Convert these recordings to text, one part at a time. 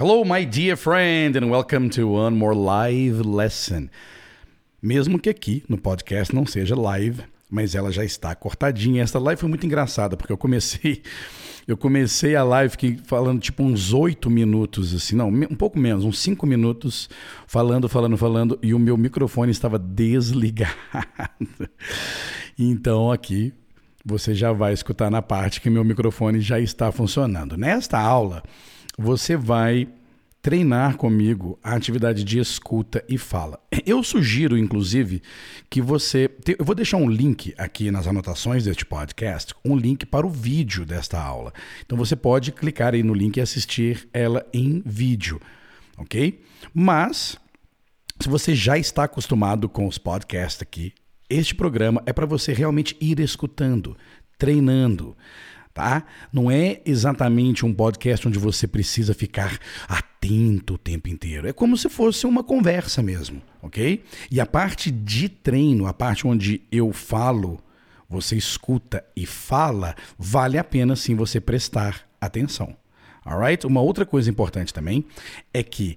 Hello, my dear friend, and welcome to one more live lesson. Mesmo que aqui no podcast não seja live, mas ela já está cortadinha. Essa live foi muito engraçada, porque eu comecei. Eu comecei a live falando tipo uns oito minutos, assim, não, um pouco menos, uns cinco minutos, falando, falando, falando, e o meu microfone estava desligado. Então aqui você já vai escutar na parte que meu microfone já está funcionando. Nesta aula, você vai treinar comigo a atividade de escuta e fala. Eu sugiro, inclusive, que você. Eu vou deixar um link aqui nas anotações deste podcast, um link para o vídeo desta aula. Então você pode clicar aí no link e assistir ela em vídeo, ok? Mas, se você já está acostumado com os podcasts aqui, este programa é para você realmente ir escutando, treinando tá? Não é exatamente um podcast onde você precisa ficar atento o tempo inteiro. É como se fosse uma conversa mesmo, ok? E a parte de treino, a parte onde eu falo, você escuta e fala, vale a pena sim você prestar atenção. Alright? Uma outra coisa importante também é que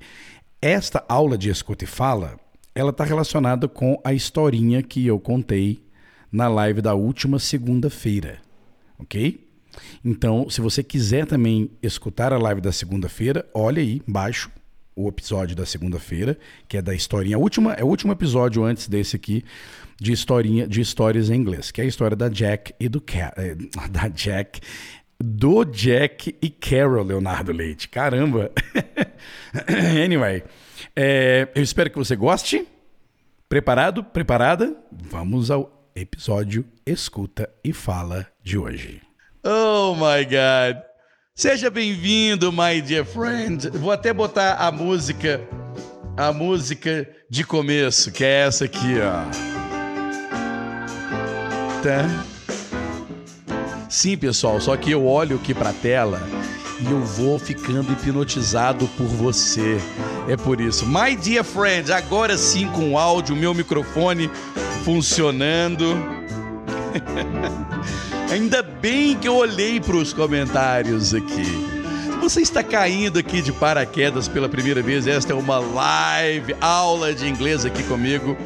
esta aula de escuta e fala, ela está relacionada com a historinha que eu contei na live da última segunda-feira, ok? Então, se você quiser também escutar a live da segunda-feira, olha aí embaixo o episódio da segunda-feira, que é da historinha. A última, é o último episódio antes desse aqui de historinha de histórias em inglês, que é a história da Jack e do eh, da Jack do Jack e Carol Leonardo Leite. Caramba. anyway, é, eu espero que você goste. Preparado? Preparada? Vamos ao episódio Escuta e Fala de hoje. Oh my God. Seja bem-vindo, my dear friend. Vou até botar a música, a música de começo, que é essa aqui, ó. Tá? Sim, pessoal, só que eu olho aqui para a tela e eu vou ficando hipnotizado por você. É por isso. My dear friend, agora sim com o áudio, meu microfone funcionando. Ainda bem que eu olhei para os comentários aqui. Você está caindo aqui de paraquedas pela primeira vez, esta é uma live aula de inglês aqui comigo.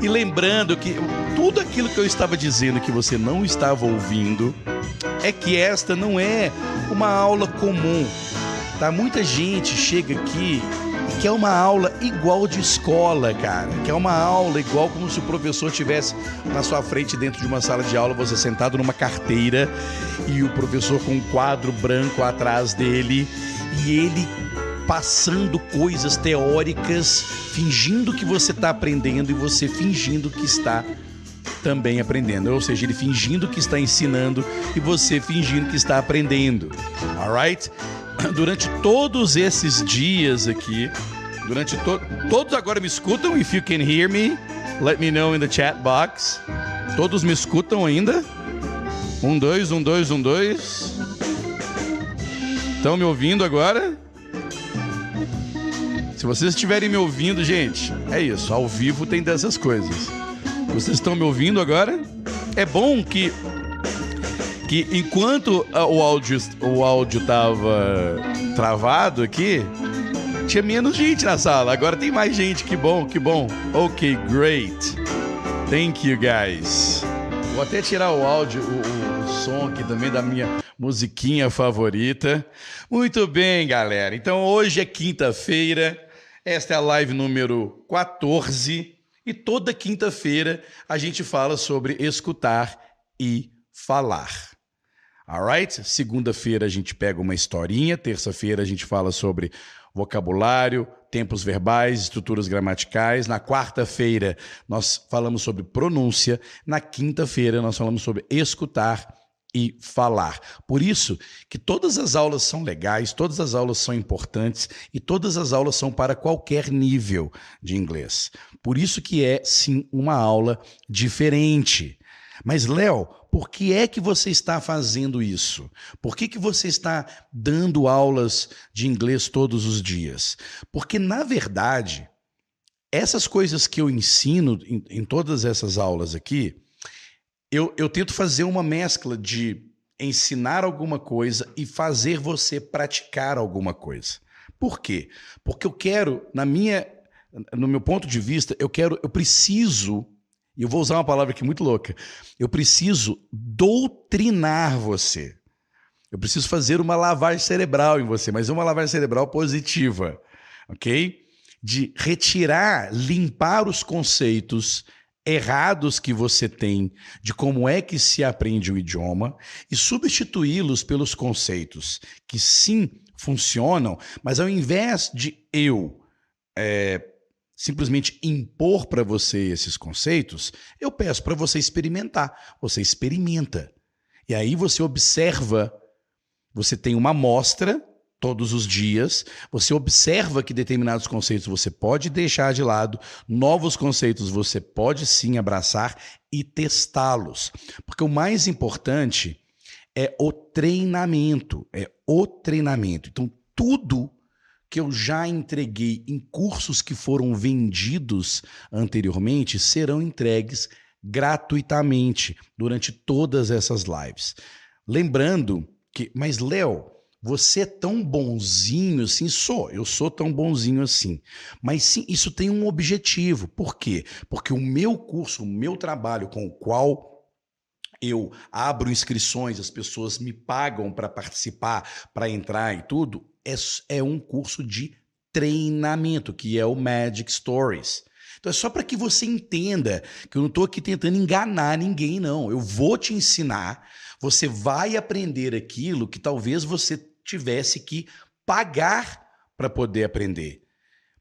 E lembrando que tudo aquilo que eu estava dizendo que você não estava ouvindo é que esta não é uma aula comum. Tá? Muita gente chega aqui que é uma aula igual de escola, cara. Que é uma aula igual como se o professor tivesse na sua frente dentro de uma sala de aula, você sentado numa carteira e o professor com um quadro branco atrás dele e ele passando coisas teóricas, fingindo que você está aprendendo e você fingindo que está também aprendendo. Ou seja, ele fingindo que está ensinando e você fingindo que está aprendendo. Alright? durante todos esses dias aqui, durante to todos agora me escutam. If you can hear me, let me know in the chat box. Todos me escutam ainda? Um, dois, um, dois, um, dois. Estão me ouvindo agora? Se vocês estiverem me ouvindo, gente, é isso. Ao vivo tem dessas coisas. Vocês estão me ouvindo agora? É bom que que enquanto o áudio o áudio tava travado aqui, tinha menos gente na sala. Agora tem mais gente. Que bom, que bom. Ok, great. Thank you, guys. Vou até tirar o áudio, o, o som aqui também da minha musiquinha favorita. Muito bem, galera. Então hoje é quinta-feira. Esta é a live número 14. E toda quinta-feira a gente fala sobre escutar e falar. Alright? Segunda-feira a gente pega uma historinha, terça-feira a gente fala sobre vocabulário, tempos verbais, estruturas gramaticais. Na quarta-feira nós falamos sobre pronúncia, na quinta-feira nós falamos sobre escutar e falar. Por isso que todas as aulas são legais, todas as aulas são importantes e todas as aulas são para qualquer nível de inglês. Por isso que é sim uma aula diferente. Mas Léo, por que é que você está fazendo isso? Por que, que você está dando aulas de inglês todos os dias? Porque, na verdade, essas coisas que eu ensino em, em todas essas aulas aqui, eu, eu tento fazer uma mescla de ensinar alguma coisa e fazer você praticar alguma coisa. Por quê? Porque eu quero, na minha, no meu ponto de vista, eu quero, eu preciso, e eu vou usar uma palavra aqui muito louca, eu preciso doutrinar você. Eu preciso fazer uma lavagem cerebral em você, mas uma lavagem cerebral positiva, ok? De retirar, limpar os conceitos errados que você tem de como é que se aprende o idioma e substituí-los pelos conceitos que sim funcionam, mas ao invés de eu é, simplesmente impor para você esses conceitos, eu peço para você experimentar. Você experimenta. E aí você observa, você tem uma amostra todos os dias, você observa que determinados conceitos você pode deixar de lado, novos conceitos você pode sim abraçar e testá-los. Porque o mais importante é o treinamento, é o treinamento. Então, tudo que eu já entreguei em cursos que foram vendidos anteriormente serão entregues gratuitamente durante todas essas lives. Lembrando que, mas Léo, você é tão bonzinho assim? Sou, eu sou tão bonzinho assim. Mas sim, isso tem um objetivo. Por quê? Porque o meu curso, o meu trabalho com o qual eu abro inscrições, as pessoas me pagam para participar, para entrar e tudo, é, é um curso de treinamento, que é o Magic Stories. Então é só para que você entenda que eu não estou aqui tentando enganar ninguém, não. Eu vou te ensinar, você vai aprender aquilo que talvez você tivesse que pagar para poder aprender.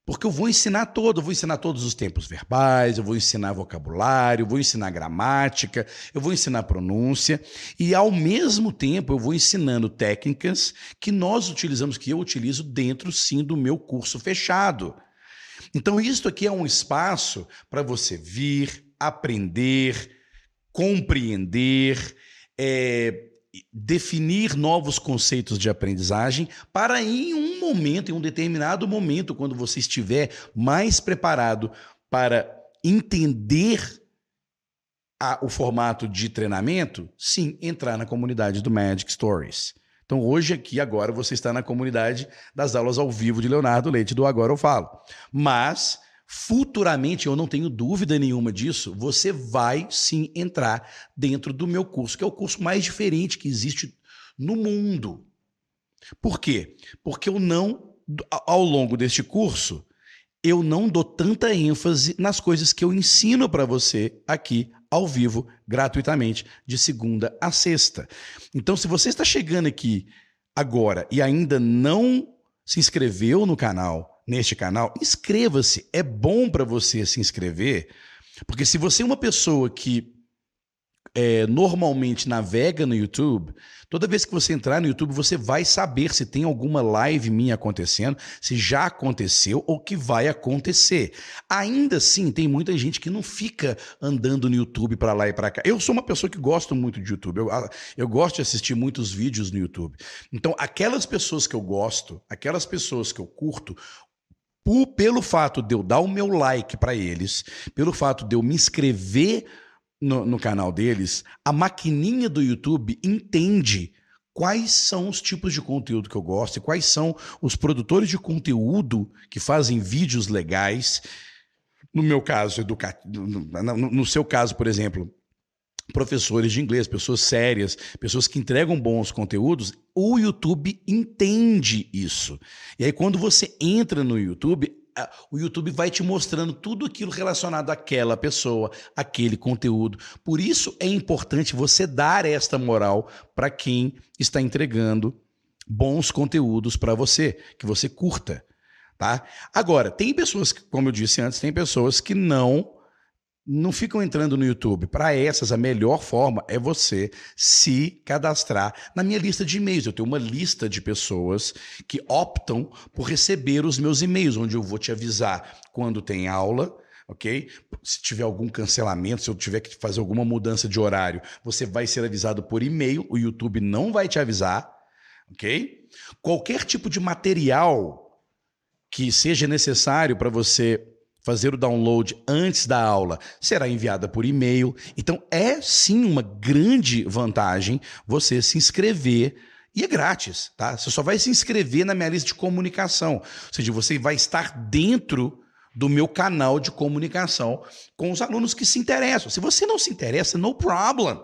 Porque eu vou ensinar todo, eu vou ensinar todos os tempos verbais, eu vou ensinar vocabulário, eu vou ensinar gramática, eu vou ensinar pronúncia e ao mesmo tempo eu vou ensinando técnicas que nós utilizamos, que eu utilizo dentro sim do meu curso fechado. Então isto aqui é um espaço para você vir, aprender, compreender, é, definir novos conceitos de aprendizagem para em um momento, em um determinado momento, quando você estiver mais preparado para entender a, o formato de treinamento, sim, entrar na comunidade do Magic Stories. Então, hoje aqui, agora, você está na comunidade das aulas ao vivo de Leonardo Leite do Agora Eu Falo. Mas Futuramente, eu não tenho dúvida nenhuma disso, você vai sim entrar dentro do meu curso, que é o curso mais diferente que existe no mundo. Por quê? Porque eu não, ao longo deste curso, eu não dou tanta ênfase nas coisas que eu ensino para você aqui ao vivo, gratuitamente, de segunda a sexta. Então, se você está chegando aqui agora e ainda não se inscreveu no canal, neste canal, inscreva-se. É bom para você se inscrever, porque se você é uma pessoa que é, normalmente navega no YouTube, toda vez que você entrar no YouTube, você vai saber se tem alguma live minha acontecendo, se já aconteceu ou que vai acontecer. Ainda assim, tem muita gente que não fica andando no YouTube para lá e para cá. Eu sou uma pessoa que gosto muito de YouTube, eu, eu gosto de assistir muitos vídeos no YouTube. Então, aquelas pessoas que eu gosto, aquelas pessoas que eu curto, por, pelo fato de eu dar o meu like para eles, pelo fato de eu me inscrever no, no canal deles, a maquininha do YouTube entende quais são os tipos de conteúdo que eu gosto e quais são os produtores de conteúdo que fazem vídeos legais. No meu caso, educativo, no, no seu caso, por exemplo, professores de inglês, pessoas sérias, pessoas que entregam bons conteúdos, o YouTube entende isso. E aí, quando você entra no YouTube, o YouTube vai te mostrando tudo aquilo relacionado àquela pessoa, aquele conteúdo. Por isso é importante você dar esta moral para quem está entregando bons conteúdos para você, que você curta, tá? Agora, tem pessoas, como eu disse antes, tem pessoas que não não ficam entrando no YouTube. Para essas, a melhor forma é você se cadastrar na minha lista de e-mails. Eu tenho uma lista de pessoas que optam por receber os meus e-mails, onde eu vou te avisar quando tem aula. Ok? Se tiver algum cancelamento, se eu tiver que fazer alguma mudança de horário, você vai ser avisado por e-mail. O YouTube não vai te avisar. Ok? Qualquer tipo de material que seja necessário para você fazer o download antes da aula será enviada por e-mail. Então é sim uma grande vantagem você se inscrever E é grátis, tá? Você só vai se inscrever na minha lista de comunicação. Ou seja, você vai estar dentro do meu canal de comunicação com os alunos que se interessam. Se você não se interessa, no problem.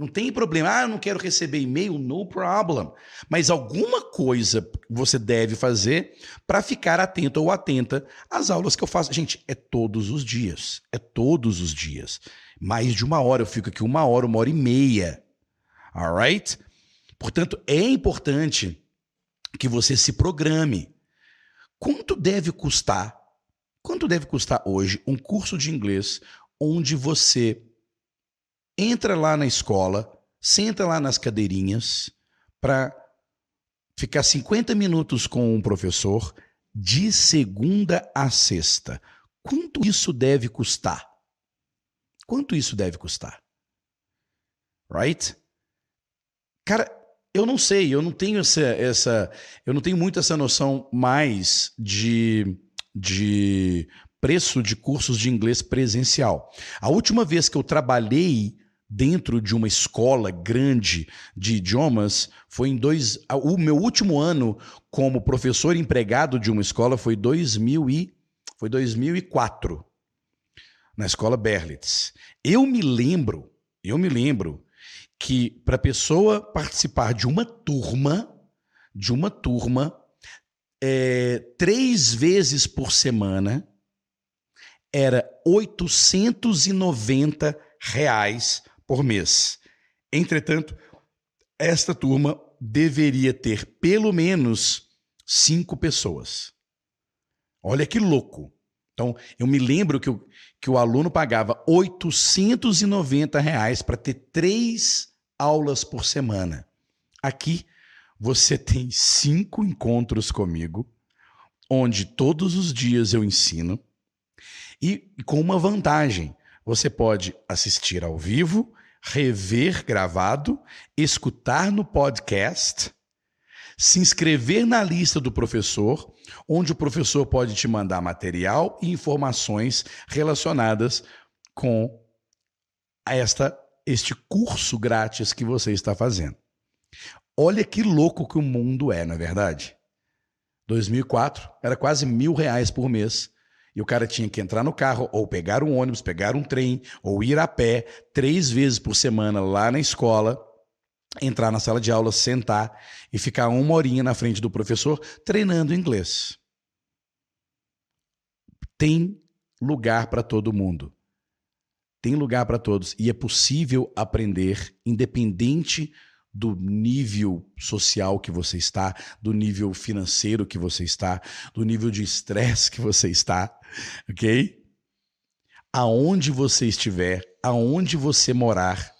Não tem problema. Ah, eu não quero receber e-mail, no problem. Mas alguma coisa você deve fazer para ficar atento ou atenta às aulas que eu faço. Gente, é todos os dias. É todos os dias. Mais de uma hora. Eu fico aqui uma hora, uma hora e meia. Alright? Portanto, é importante que você se programe. Quanto deve custar? Quanto deve custar hoje um curso de inglês onde você entra lá na escola, senta lá nas cadeirinhas para ficar 50 minutos com um professor de segunda a sexta? Quanto isso deve custar? Quanto isso deve custar? Right? Cara, eu não sei, eu não tenho essa, essa eu não tenho muito essa noção mais de, de preço de cursos de inglês presencial. A última vez que eu trabalhei dentro de uma escola grande de idiomas foi em dois. O meu último ano como professor empregado de uma escola foi 2000 e, foi 2004 na escola Berlitz. Eu me lembro, eu me lembro que para a pessoa participar de uma turma, de uma turma, é, três vezes por semana, era 890 reais por mês. Entretanto, esta turma deveria ter pelo menos cinco pessoas. Olha que louco. Então, eu me lembro que o, que o aluno pagava 890 reais para ter três aulas por semana. Aqui você tem cinco encontros comigo, onde todos os dias eu ensino, e com uma vantagem: você pode assistir ao vivo, rever gravado, escutar no podcast, se inscrever na lista do professor, onde o professor pode te mandar material e informações relacionadas com esta este curso grátis que você está fazendo. Olha que louco que o mundo é, na é verdade. 2004 era quase mil reais por mês. E o cara tinha que entrar no carro, ou pegar um ônibus, pegar um trem, ou ir a pé três vezes por semana lá na escola, entrar na sala de aula, sentar e ficar uma horinha na frente do professor treinando inglês. Tem lugar para todo mundo. Tem lugar para todos e é possível aprender independente do nível social que você está, do nível financeiro que você está, do nível de estresse que você está, ok? Aonde você estiver, aonde você morar,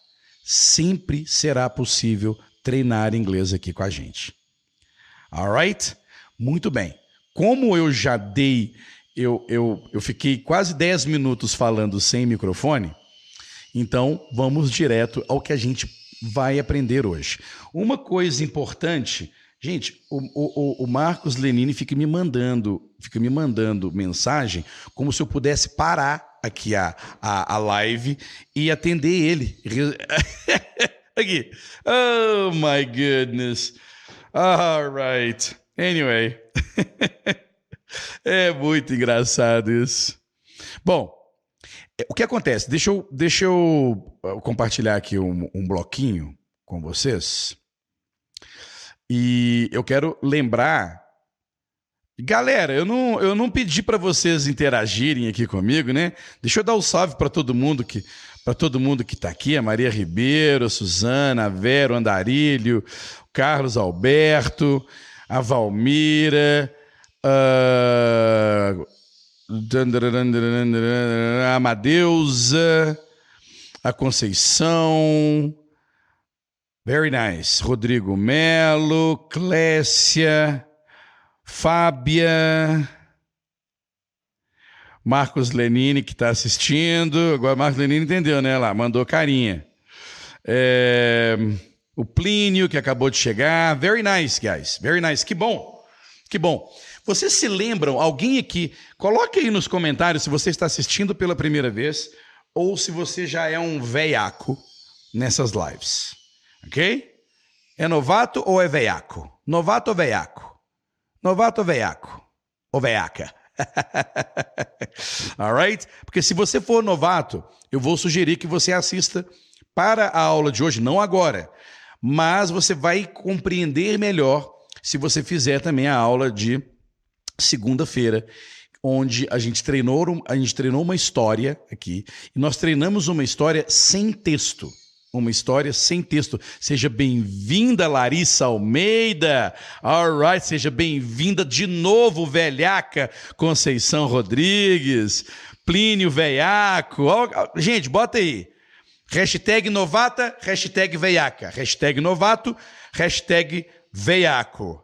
sempre será possível treinar inglês aqui com a gente. Alright? Muito bem. Como eu já dei eu, eu, eu fiquei quase 10 minutos falando sem microfone, então vamos direto ao que a gente vai aprender hoje. Uma coisa importante, gente, o, o, o Marcos Lenini fica me mandando, fica me mandando mensagem como se eu pudesse parar aqui a, a, a live e atender ele. aqui. Oh my goodness. All right. Anyway. É muito engraçado isso. Bom, o que acontece? Deixa eu, deixa eu uh, compartilhar aqui um, um bloquinho com vocês. E eu quero lembrar. Galera, eu não, eu não pedi para vocês interagirem aqui comigo, né? Deixa eu dar um salve para todo mundo que para todo mundo que está aqui, a Maria Ribeiro, a Suzana, a Vera, o Andarilho, o Carlos Alberto, a Valmira, Uh, Amadeusa, a Conceição, very nice. Rodrigo Melo, Clécia, Fábia, Marcos Lenini que está assistindo. Agora Marcos Lenini entendeu, né? Lá, mandou carinha. É, o Plínio que acabou de chegar. Very nice, guys. Very nice. Que bom. Que bom. Vocês se lembram, alguém aqui, coloque aí nos comentários se você está assistindo pela primeira vez ou se você já é um veiaco nessas lives. Ok? É novato ou é veiaco? Novato ou veiaco? Novato ou veiaco? Ou veiaca? Alright? Porque se você for novato, eu vou sugerir que você assista para a aula de hoje, não agora, mas você vai compreender melhor se você fizer também a aula de segunda-feira, onde a gente treinou, a gente treinou uma história aqui, e nós treinamos uma história sem texto. Uma história sem texto. Seja bem-vinda, Larissa Almeida. Alright, seja bem-vinda de novo, velhaca Conceição Rodrigues. Plínio Veiaco. Gente, bota aí. Hashtag novata, hashtag veiaca. Hashtag novato, hashtag veiaco.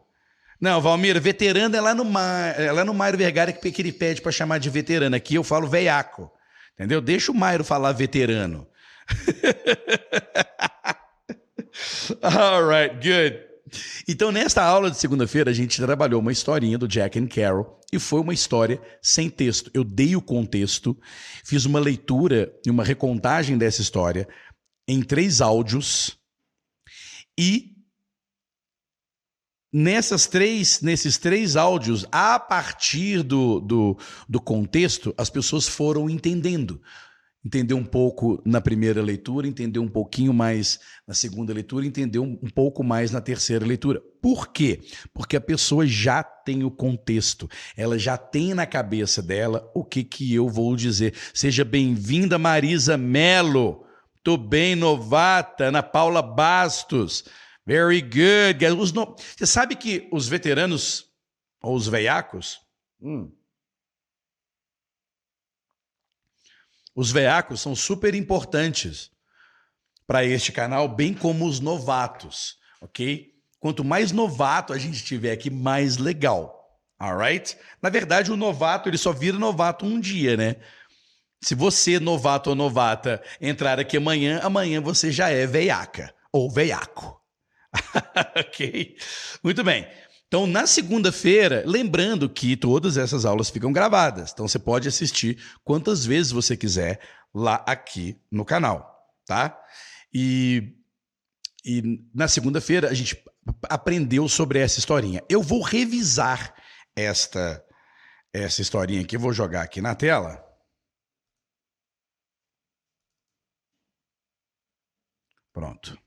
Não, Valmir, veterano é lá no, Mar, é lá no Mairo Vergara que, que ele pede para chamar de veterano. Aqui eu falo veiaco. Entendeu? Deixa o Mairo falar veterano. All right, good. Então, nesta aula de segunda-feira, a gente trabalhou uma historinha do Jack and Carol e foi uma história sem texto. Eu dei o contexto, fiz uma leitura e uma recontagem dessa história em três áudios e nessas três, nesses três áudios, a partir do, do, do contexto, as pessoas foram entendendo entender um pouco na primeira leitura, entender um pouquinho mais na segunda leitura, entender um, um, pouco mais na terceira leitura. Por quê? Porque a pessoa já tem o contexto, ela já tem na cabeça dela o que, que eu vou dizer. Seja bem-vinda, Marisa Melo. Tô bem, novata, Ana Paula Bastos. Very good. No... Você sabe que os veteranos, ou os veiacos, hum, Os veacos são super importantes para este canal, bem como os novatos, ok? Quanto mais novato a gente tiver aqui, mais legal, alright? Na verdade, o novato ele só vira novato um dia, né? Se você, novato ou novata, entrar aqui amanhã, amanhã você já é veiaca ou veiaco. ok? Muito bem. Então, na segunda-feira, lembrando que todas essas aulas ficam gravadas. Então, você pode assistir quantas vezes você quiser lá aqui no canal, tá? E, e na segunda-feira a gente aprendeu sobre essa historinha. Eu vou revisar esta essa historinha aqui, vou jogar aqui na tela. Pronto.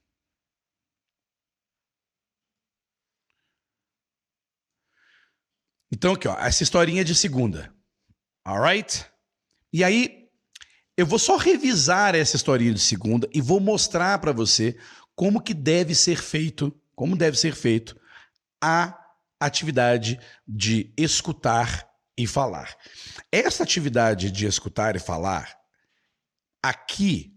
Então, aqui, ó, essa historinha de segunda. Alright? E aí, eu vou só revisar essa historinha de segunda e vou mostrar para você como que deve ser feito, como deve ser feito a atividade de escutar e falar. Essa atividade de escutar e falar, aqui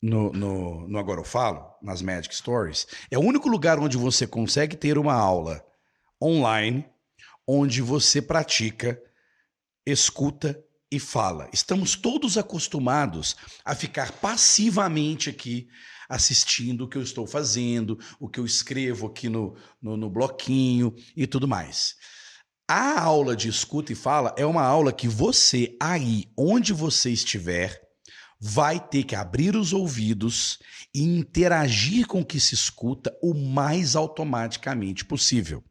no, no, no Agora Eu Falo, nas Magic Stories, é o único lugar onde você consegue ter uma aula online onde você pratica, escuta e fala. Estamos todos acostumados a ficar passivamente aqui assistindo o que eu estou fazendo, o que eu escrevo aqui no, no, no bloquinho e tudo mais. A aula de escuta e fala é uma aula que você, aí onde você estiver, vai ter que abrir os ouvidos e interagir com o que se escuta o mais automaticamente possível.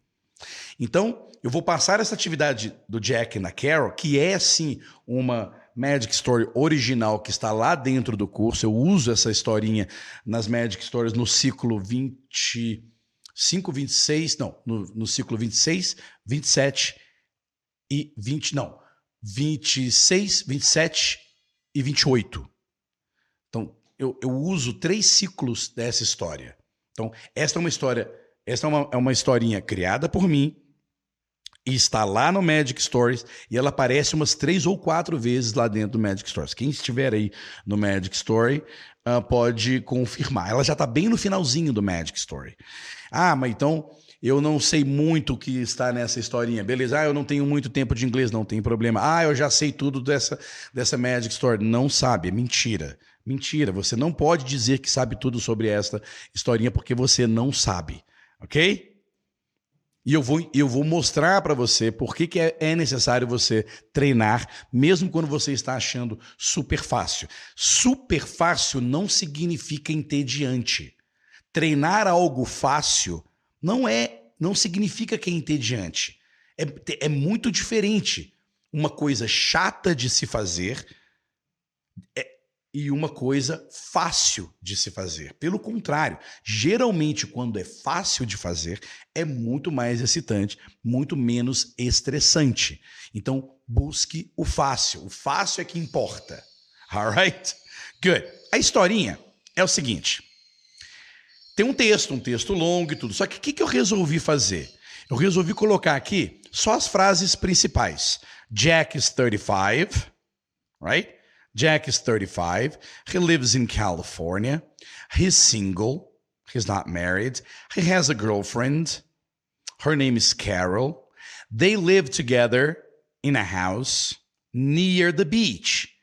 Então, eu vou passar essa atividade do Jack na Carol, que é sim uma Magic Story original que está lá dentro do curso. Eu uso essa historinha nas Magic Stories no ciclo 25, 26, não, no, no ciclo 26, 27 e 20, não, 26, 27 e 28. Então, eu, eu uso três ciclos dessa história. Então, esta é uma história, esta é uma, é uma historinha criada por mim, e está lá no Magic Stories e ela aparece umas três ou quatro vezes lá dentro do Magic Stories. Quem estiver aí no Magic Story uh, pode confirmar. Ela já está bem no finalzinho do Magic Story. Ah, mas então eu não sei muito o que está nessa historinha. Beleza, ah, eu não tenho muito tempo de inglês, não tem problema. Ah, eu já sei tudo dessa, dessa Magic Story. Não sabe, é mentira. Mentira, você não pode dizer que sabe tudo sobre esta historinha porque você não sabe, ok? E eu vou, eu vou mostrar para você por que, que é, é necessário você treinar, mesmo quando você está achando super fácil. Super fácil não significa entediante. Treinar algo fácil não é, não significa que é entediante. É, é muito diferente. Uma coisa chata de se fazer é, e uma coisa fácil de se fazer. Pelo contrário, geralmente quando é fácil de fazer, é muito mais excitante, muito menos estressante. Então, busque o fácil. O fácil é que importa. Alright? Good. A historinha é o seguinte. Tem um texto, um texto longo e tudo. Só que o que, que eu resolvi fazer? Eu resolvi colocar aqui só as frases principais. Jack is 35, right? Jack is 35. He lives in California. He's single. He's not married. He has a girlfriend. Her name is Carol. They live together in a house near the beach.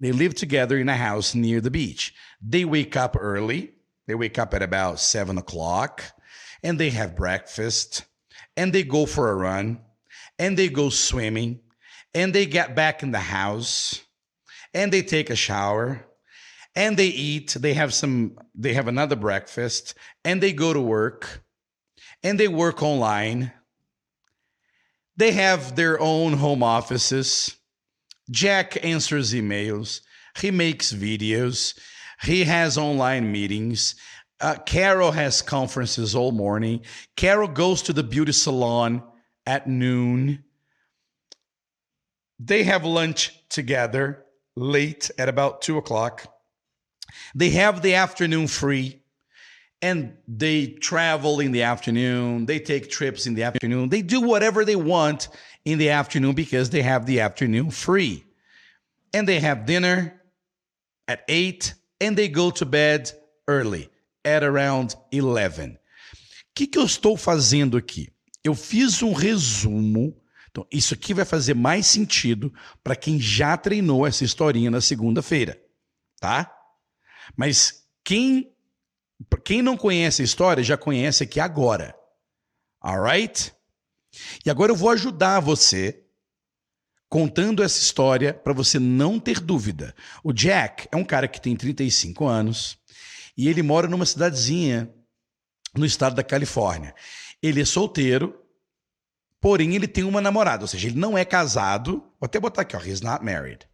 They live together in a house near the beach. They wake up early. They wake up at about seven o'clock and they have breakfast and they go for a run and they go swimming and they get back in the house and they take a shower and they eat they have some they have another breakfast and they go to work and they work online. They have their own home offices. Jack answers emails. He makes videos. He has online meetings. Uh, carol has conferences all morning. Carol goes to the beauty salon at noon. They have lunch together late at about two o'clock. They have the afternoon free and they travel in the afternoon. They take trips in the afternoon. They do whatever they want in the afternoon because they have the afternoon free. And they have dinner at 8 and they go to bed early at around 11. O que, que eu estou fazendo aqui? Eu fiz um resumo Então, isso aqui vai fazer mais sentido para quem já treinou essa historinha na segunda-feira, tá? Mas quem quem não conhece a história já conhece aqui agora. Alright? E agora eu vou ajudar você contando essa história para você não ter dúvida. O Jack é um cara que tem 35 anos e ele mora numa cidadezinha no estado da Califórnia. Ele é solteiro, Porém, ele tem uma namorada, ou seja, ele não é casado. Vou até botar aqui, ó. He's not married.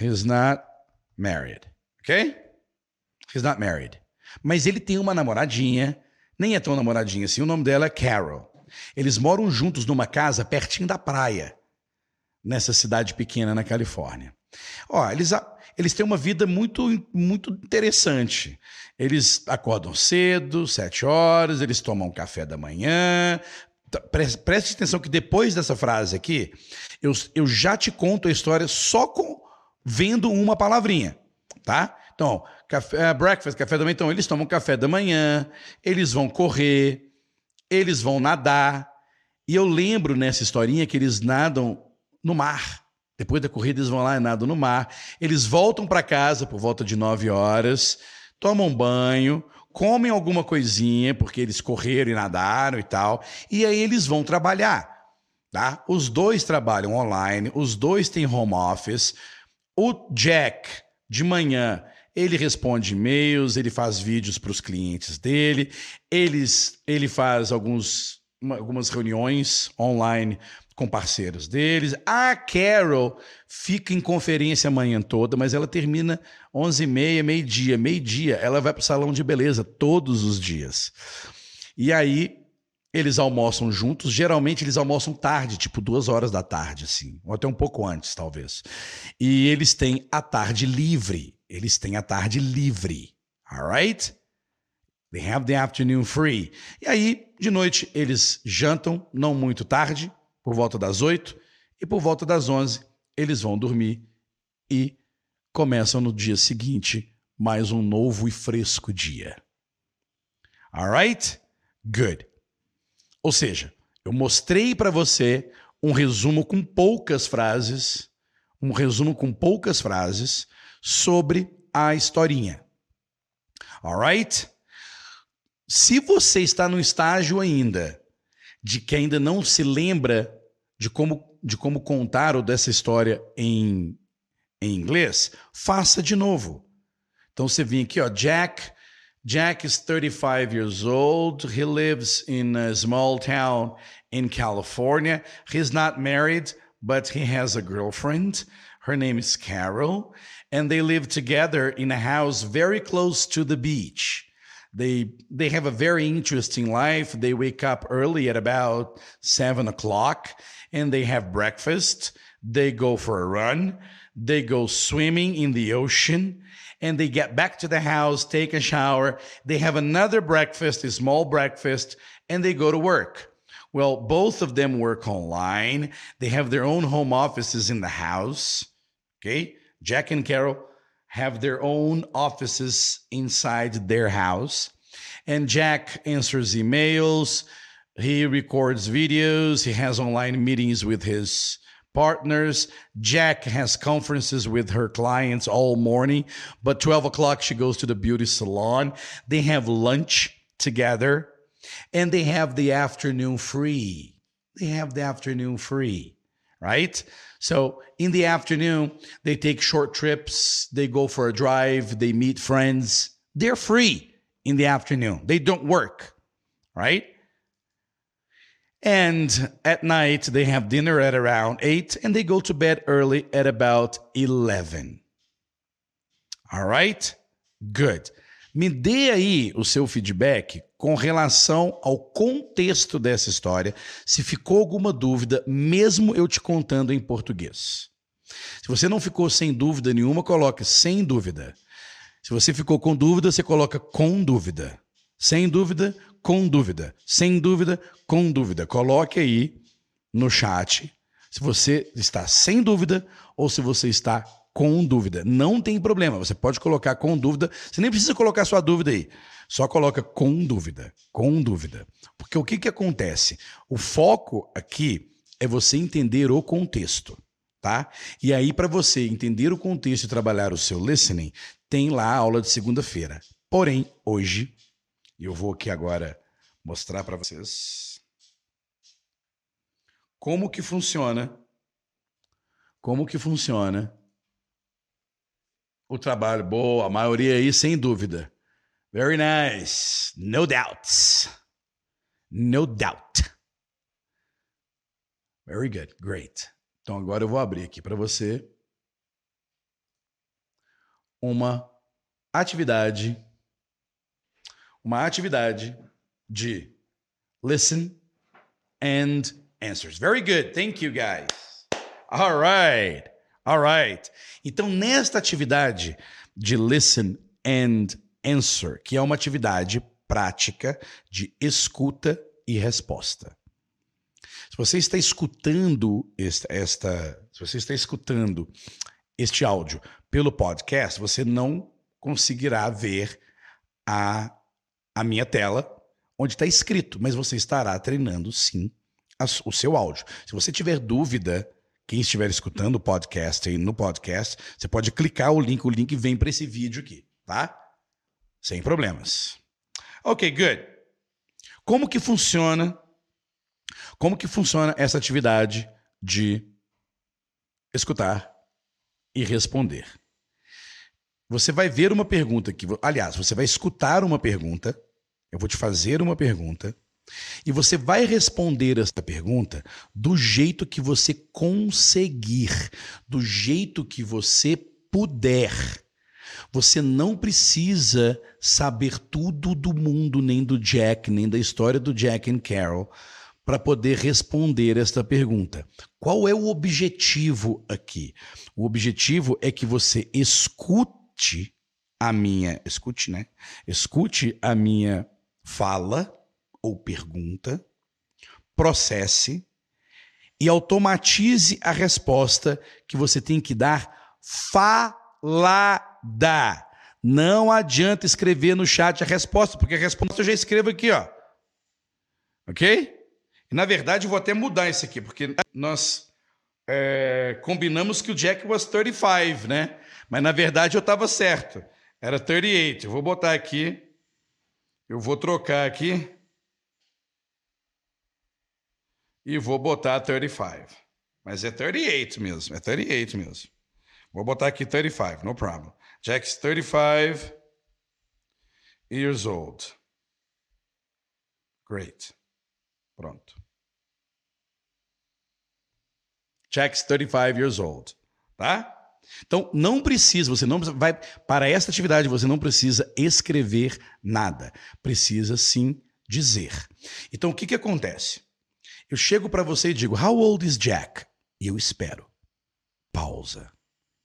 He's not married. Ok? He's not married. Mas ele tem uma namoradinha, nem é tão namoradinha assim, o nome dela é Carol. Eles moram juntos numa casa pertinho da praia, nessa cidade pequena na Califórnia. Ó, eles, eles têm uma vida muito, muito interessante. Eles acordam cedo, sete horas, eles tomam café da manhã. Preste, preste atenção que depois dessa frase aqui, eu, eu já te conto a história só com vendo uma palavrinha, tá? Então, café, breakfast, café da manhã. Então, eles tomam café da manhã, eles vão correr, eles vão nadar. E eu lembro nessa historinha que eles nadam no mar. Depois da corrida, eles vão lá e nadam no mar. Eles voltam para casa por volta de 9 horas, tomam banho, comem alguma coisinha, porque eles correram e nadaram e tal, e aí eles vão trabalhar. Tá? Os dois trabalham online, os dois têm home office. O Jack, de manhã, ele responde e-mails, ele faz vídeos para os clientes dele, eles, ele faz alguns, algumas reuniões online com parceiros deles. A Carol fica em conferência a manhã toda, mas ela termina 11h30, meio-dia. Meio-dia, ela vai para o salão de beleza todos os dias. E aí, eles almoçam juntos. Geralmente, eles almoçam tarde, tipo duas horas da tarde, assim. Ou até um pouco antes, talvez. E eles têm a tarde livre. Eles têm a tarde livre. Alright? They have the afternoon free. E aí, de noite, eles jantam, não muito tarde, por volta das 8 e por volta das 11 eles vão dormir e começam no dia seguinte mais um novo e fresco dia. Alright? Good. Ou seja, eu mostrei para você um resumo com poucas frases, um resumo com poucas frases sobre a historinha. Alright? Se você está no estágio ainda de que ainda não se lembra de como, de como contar ou dessa história em, em inglês, faça de novo. Então você vem aqui, ó, Jack. Jack is 35 years old. He lives in a small town in California. He's not married, but he has a girlfriend. Her name is Carol, and they live together in a house very close to the beach. They they have a very interesting life. They wake up early at about seven o'clock, and they have breakfast. They go for a run. They go swimming in the ocean and they get back to the house, take a shower. They have another breakfast, a small breakfast, and they go to work. Well, both of them work online. They have their own home offices in the house. Okay. Jack and Carol have their own offices inside their house. And Jack answers emails. He records videos. He has online meetings with his partners. Jack has conferences with her clients all morning, but 12 o'clock she goes to the beauty salon. They have lunch together and they have the afternoon free. They have the afternoon free, right? So in the afternoon, they take short trips, they go for a drive, they meet friends. They're free in the afternoon. They don't work, right? And at night, they have dinner at around 8 and they go to bed early at about 11. All right? Good. Me dê aí o seu feedback com relação ao contexto dessa história, se ficou alguma dúvida, mesmo eu te contando em português. Se você não ficou sem dúvida nenhuma, coloque sem dúvida. Se você ficou com dúvida, você coloca com dúvida. Sem dúvida, com dúvida. Sem dúvida, com dúvida. Coloque aí no chat se você está sem dúvida ou se você está com dúvida. Não tem problema, você pode colocar com dúvida. Você nem precisa colocar sua dúvida aí. Só coloca com dúvida, com dúvida. Porque o que, que acontece? O foco aqui é você entender o contexto, tá? E aí, para você entender o contexto e trabalhar o seu listening, tem lá a aula de segunda-feira. Porém, hoje eu vou aqui agora mostrar para vocês como que funciona como que funciona o trabalho. Boa, a maioria aí sem dúvida. Very nice. No doubts. No doubt. Very good. Great. Então agora eu vou abrir aqui para você uma atividade uma atividade de listen and answers. Very good. Thank you, guys. All right. All right. Então, nesta atividade de listen and answer, que é uma atividade prática de escuta e resposta. Se você está escutando esta, esta se você está escutando este áudio pelo podcast, você não conseguirá ver a a minha tela, onde está escrito, mas você estará treinando sim a, o seu áudio. Se você tiver dúvida, quem estiver escutando o podcast aí no podcast, você pode clicar o link, o link vem para esse vídeo aqui, tá? Sem problemas. Ok, good. Como que funciona? Como que funciona essa atividade de escutar e responder? Você vai ver uma pergunta que, aliás, você vai escutar uma pergunta. Eu vou te fazer uma pergunta e você vai responder essa pergunta do jeito que você conseguir, do jeito que você puder. Você não precisa saber tudo do mundo, nem do Jack, nem da história do Jack e Carol, para poder responder esta pergunta. Qual é o objetivo aqui? O objetivo é que você escute a minha, escute, né? Escute a minha fala ou pergunta, processe e automatize a resposta que você tem que dar falada. Não adianta escrever no chat a resposta, porque a resposta eu já escrevo aqui, ó. Ok? E, na verdade, eu vou até mudar isso aqui, porque nós é, combinamos que o Jack was 35, né? Mas na verdade eu estava certo. Era 38. Eu vou botar aqui. Eu vou trocar aqui. E vou botar 35. Mas é 38 mesmo. É 38 mesmo. Vou botar aqui 35, no problem. Jack's 35 years old. Great. Pronto. Jack's 35 years old. Tá? Então, não precisa, você não vai para esta atividade você não precisa escrever nada. Precisa sim dizer. Então, o que que acontece? Eu chego para você e digo: "How old is Jack?" E eu espero. Pausa.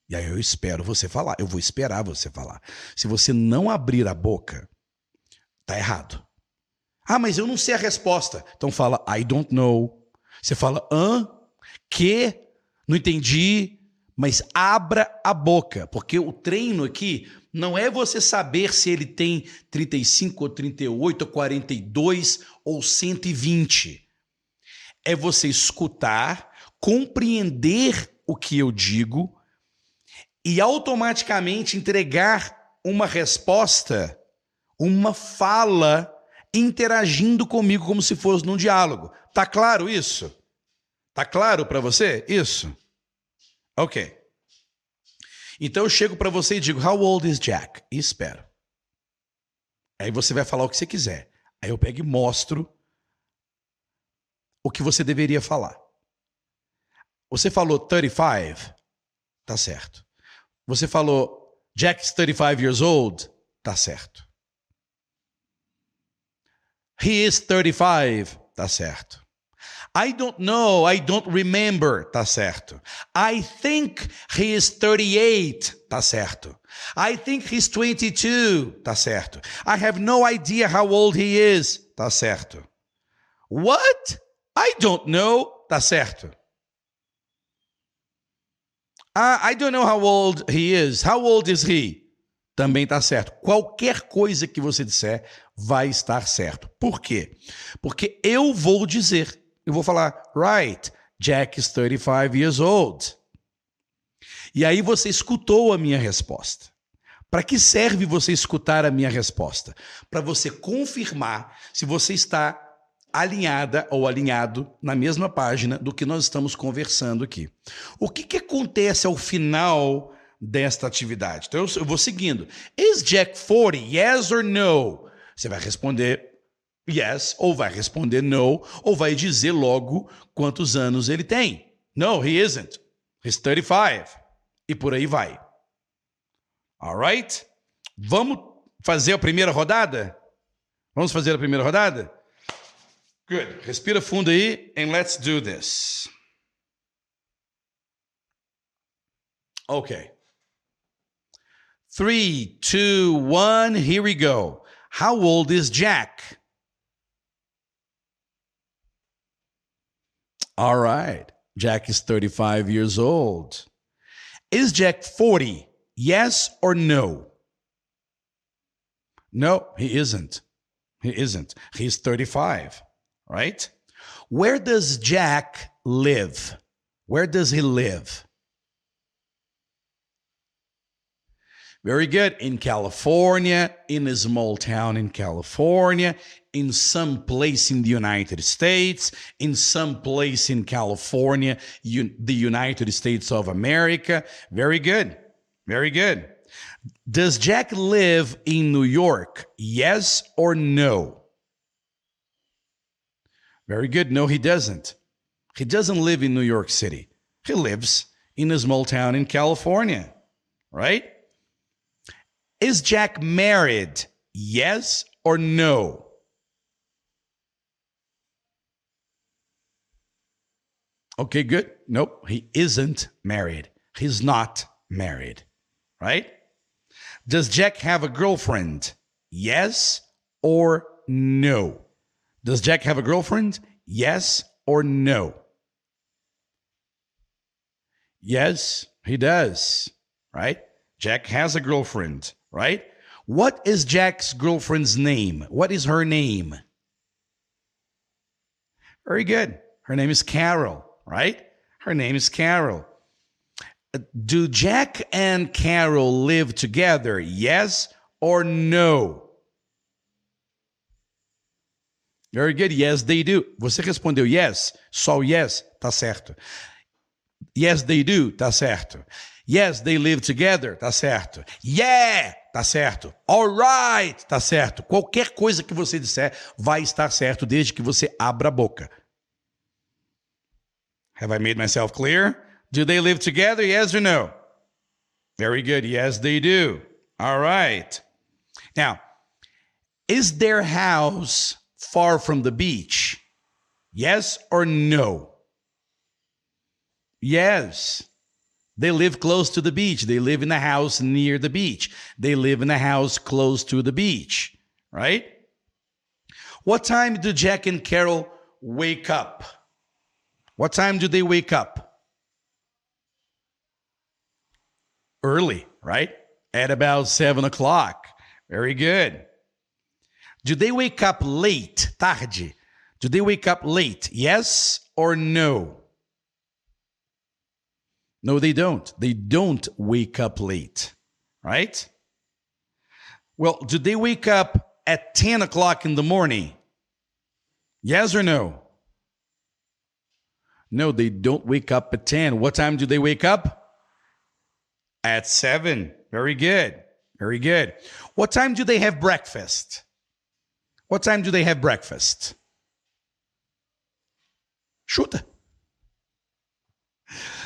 E aí eu espero você falar. Eu vou esperar você falar. Se você não abrir a boca, tá errado. Ah, mas eu não sei a resposta. Então fala I don't know. Você fala hã? Que? Não entendi mas abra a boca, porque o treino aqui não é você saber se ele tem 35 ou 38 ou 42 ou 120. É você escutar, compreender o que eu digo e automaticamente entregar uma resposta, uma fala interagindo comigo como se fosse num diálogo. Tá claro isso? Tá claro para você isso? Ok. Então eu chego para você e digo, How old is Jack? E espero. Aí você vai falar o que você quiser. Aí eu pego e mostro o que você deveria falar. Você falou 35? Tá certo. Você falou Jack's 35 years old? Tá certo. He is 35? Tá certo. I don't know, I don't remember, tá certo. I think he is 38, tá certo. I think he's 22, tá certo. I have no idea how old he is, tá certo. What? I don't know, tá certo. Uh, I don't know how old he is. How old is he? Também tá certo. Qualquer coisa que você disser vai estar certo. Por quê? Porque eu vou dizer eu vou falar, right, Jack is 35 years old. E aí você escutou a minha resposta. Para que serve você escutar a minha resposta? Para você confirmar se você está alinhada ou alinhado na mesma página do que nós estamos conversando aqui. O que, que acontece ao final desta atividade? Então eu, vou seguindo. Is Jack 40? Yes or no? Você vai responder yes, ou vai responder no, ou vai dizer logo quantos anos ele tem. No, he isn't. He's 35. E por aí vai. Alright? Vamos fazer a primeira rodada? Vamos fazer a primeira rodada? Good. Respira fundo aí and let's do this. Okay. Three, two, one, here we go. How old is Jack? All right. Jack is 35 years old. Is Jack 40? Yes or no? No, he isn't. He isn't. He's 35, right? Where does Jack live? Where does he live? Very good. In California, in a small town in California, in some place in the United States, in some place in California, the United States of America. Very good. Very good. Does Jack live in New York? Yes or no? Very good. No, he doesn't. He doesn't live in New York City. He lives in a small town in California, right? Is Jack married? Yes or no? Okay, good. Nope, he isn't married. He's not married, right? Does Jack have a girlfriend? Yes or no? Does Jack have a girlfriend? Yes or no? Yes, he does, right? Jack has a girlfriend, right? What is Jack's girlfriend's name? What is her name? Very good. Her name is Carol right? Her name is Carol. Uh, do Jack and Carol live together? Yes or no? Very good. Yes, they do. Você respondeu yes, só yes, tá certo. Yes, they do, tá certo. Yes, they live together. Tá certo. Yeah, tá certo. Alright, tá certo. Qualquer coisa que você disser vai estar certo desde que você abra a boca. Have I made myself clear? Do they live together? Yes or no? Very good. Yes, they do. All right. Now, is their house far from the beach? Yes or no? Yes. They live close to the beach. They live in a house near the beach. They live in a house close to the beach, right? What time do Jack and Carol wake up? What time do they wake up? Early, right? At about seven o'clock. Very good. Do they wake up late? Tarde. Do they wake up late? Yes or no? No, they don't. They don't wake up late, right? Well, do they wake up at 10 o'clock in the morning? Yes or no? No, they don't wake up at 10. What time do they wake up? At 7. Very good. Very good. What time do they have breakfast? What time do they have breakfast? Chuta.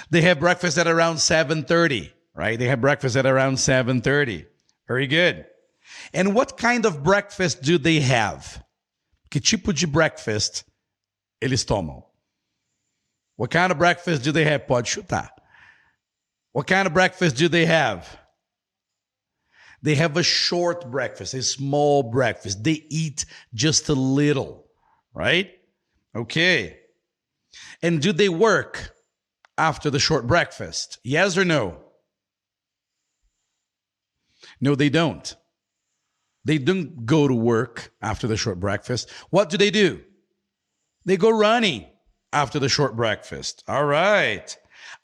They have breakfast at around 7:30, right? They have breakfast at around 7:30. Very good. And what kind of breakfast do they have? Que tipo de breakfast eles tomam? What kind of breakfast do they have? Pode chutar. What kind of breakfast do they have? They have a short breakfast, a small breakfast. They eat just a little, right? Okay. And do they work after the short breakfast? Yes or no? No, they don't. They don't go to work after the short breakfast. What do they do? They go running after the short breakfast. All right.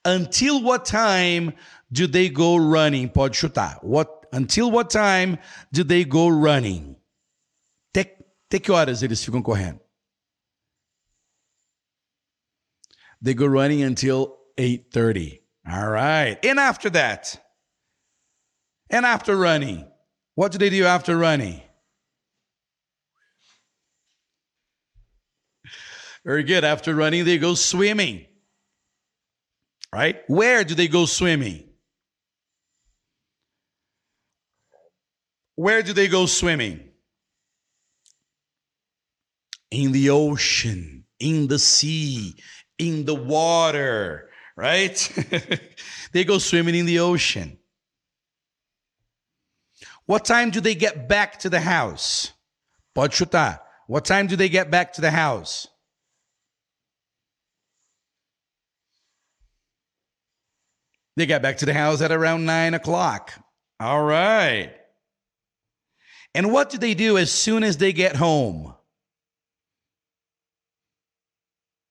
Until what time do they go running? Pode chutar. What until what time do they go running? Até, até que horas eles ficam correndo? They go running until 8:30. All right. And after that? And after running, what do they do after running? Very good. After running, they go swimming. Right? Where do they go swimming? Where do they go swimming? In the ocean, in the sea, in the water, right? they go swimming in the ocean. What time do they get back to the house? Pode chutar. What time do they get back to the house? They got back to the house at around nine o'clock. All right. And what do they do as soon as they get home?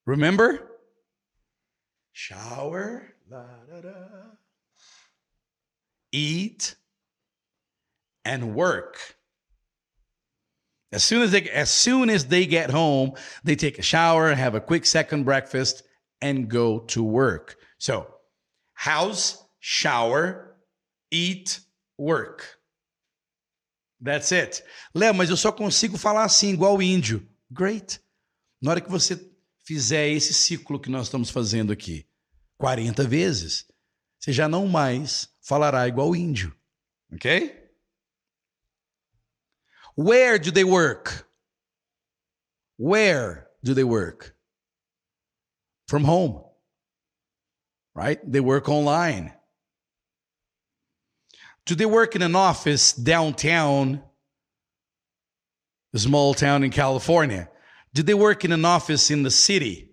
Remember? Shower, la, da, da. eat, and work. As soon as they as soon as they get home, they take a shower, have a quick second breakfast, and go to work. So house, shower, eat, work. That's it. Léo, mas eu só consigo falar assim, igual o índio. Great. Na hora que você fizer esse ciclo que nós estamos fazendo aqui 40 vezes, você já não mais falará igual o índio. Ok? Where do they work? Where do they work? From home. Right? They work online. Do they work in an office downtown, a small town in California? Do they work in an office in the city?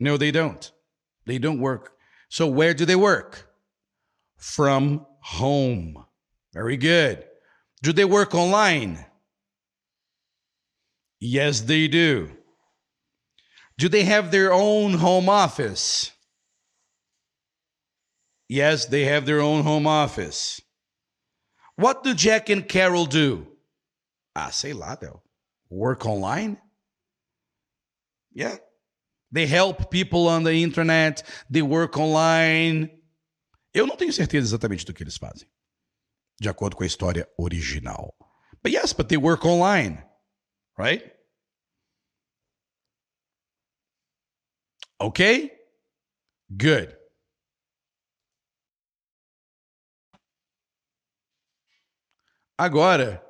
No, they don't. They don't work. So, where do they work? From home. Very good. Do they work online? Yes, they do. Do they have their own home office? Yes, they have their own home office. What do Jack and Carol do? Ah, sei lá. Work online? Yeah. They help people on the internet, they work online. Eu não tenho certeza exatamente do que eles fazem, de acordo com a história original. But yes, but they work online, right? Okay? Good. Agora,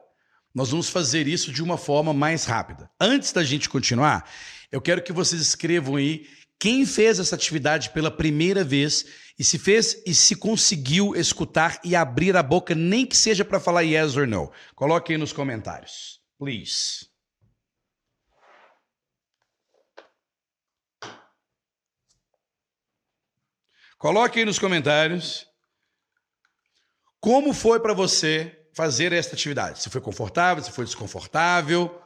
nós vamos fazer isso de uma forma mais rápida. Antes da gente continuar, eu quero que vocês escrevam aí quem fez essa atividade pela primeira vez e se fez e se conseguiu escutar e abrir a boca, nem que seja para falar yes or no. Coloque aí nos comentários, please. Coloque aí nos comentários como foi para você fazer esta atividade. Se foi confortável, se foi desconfortável.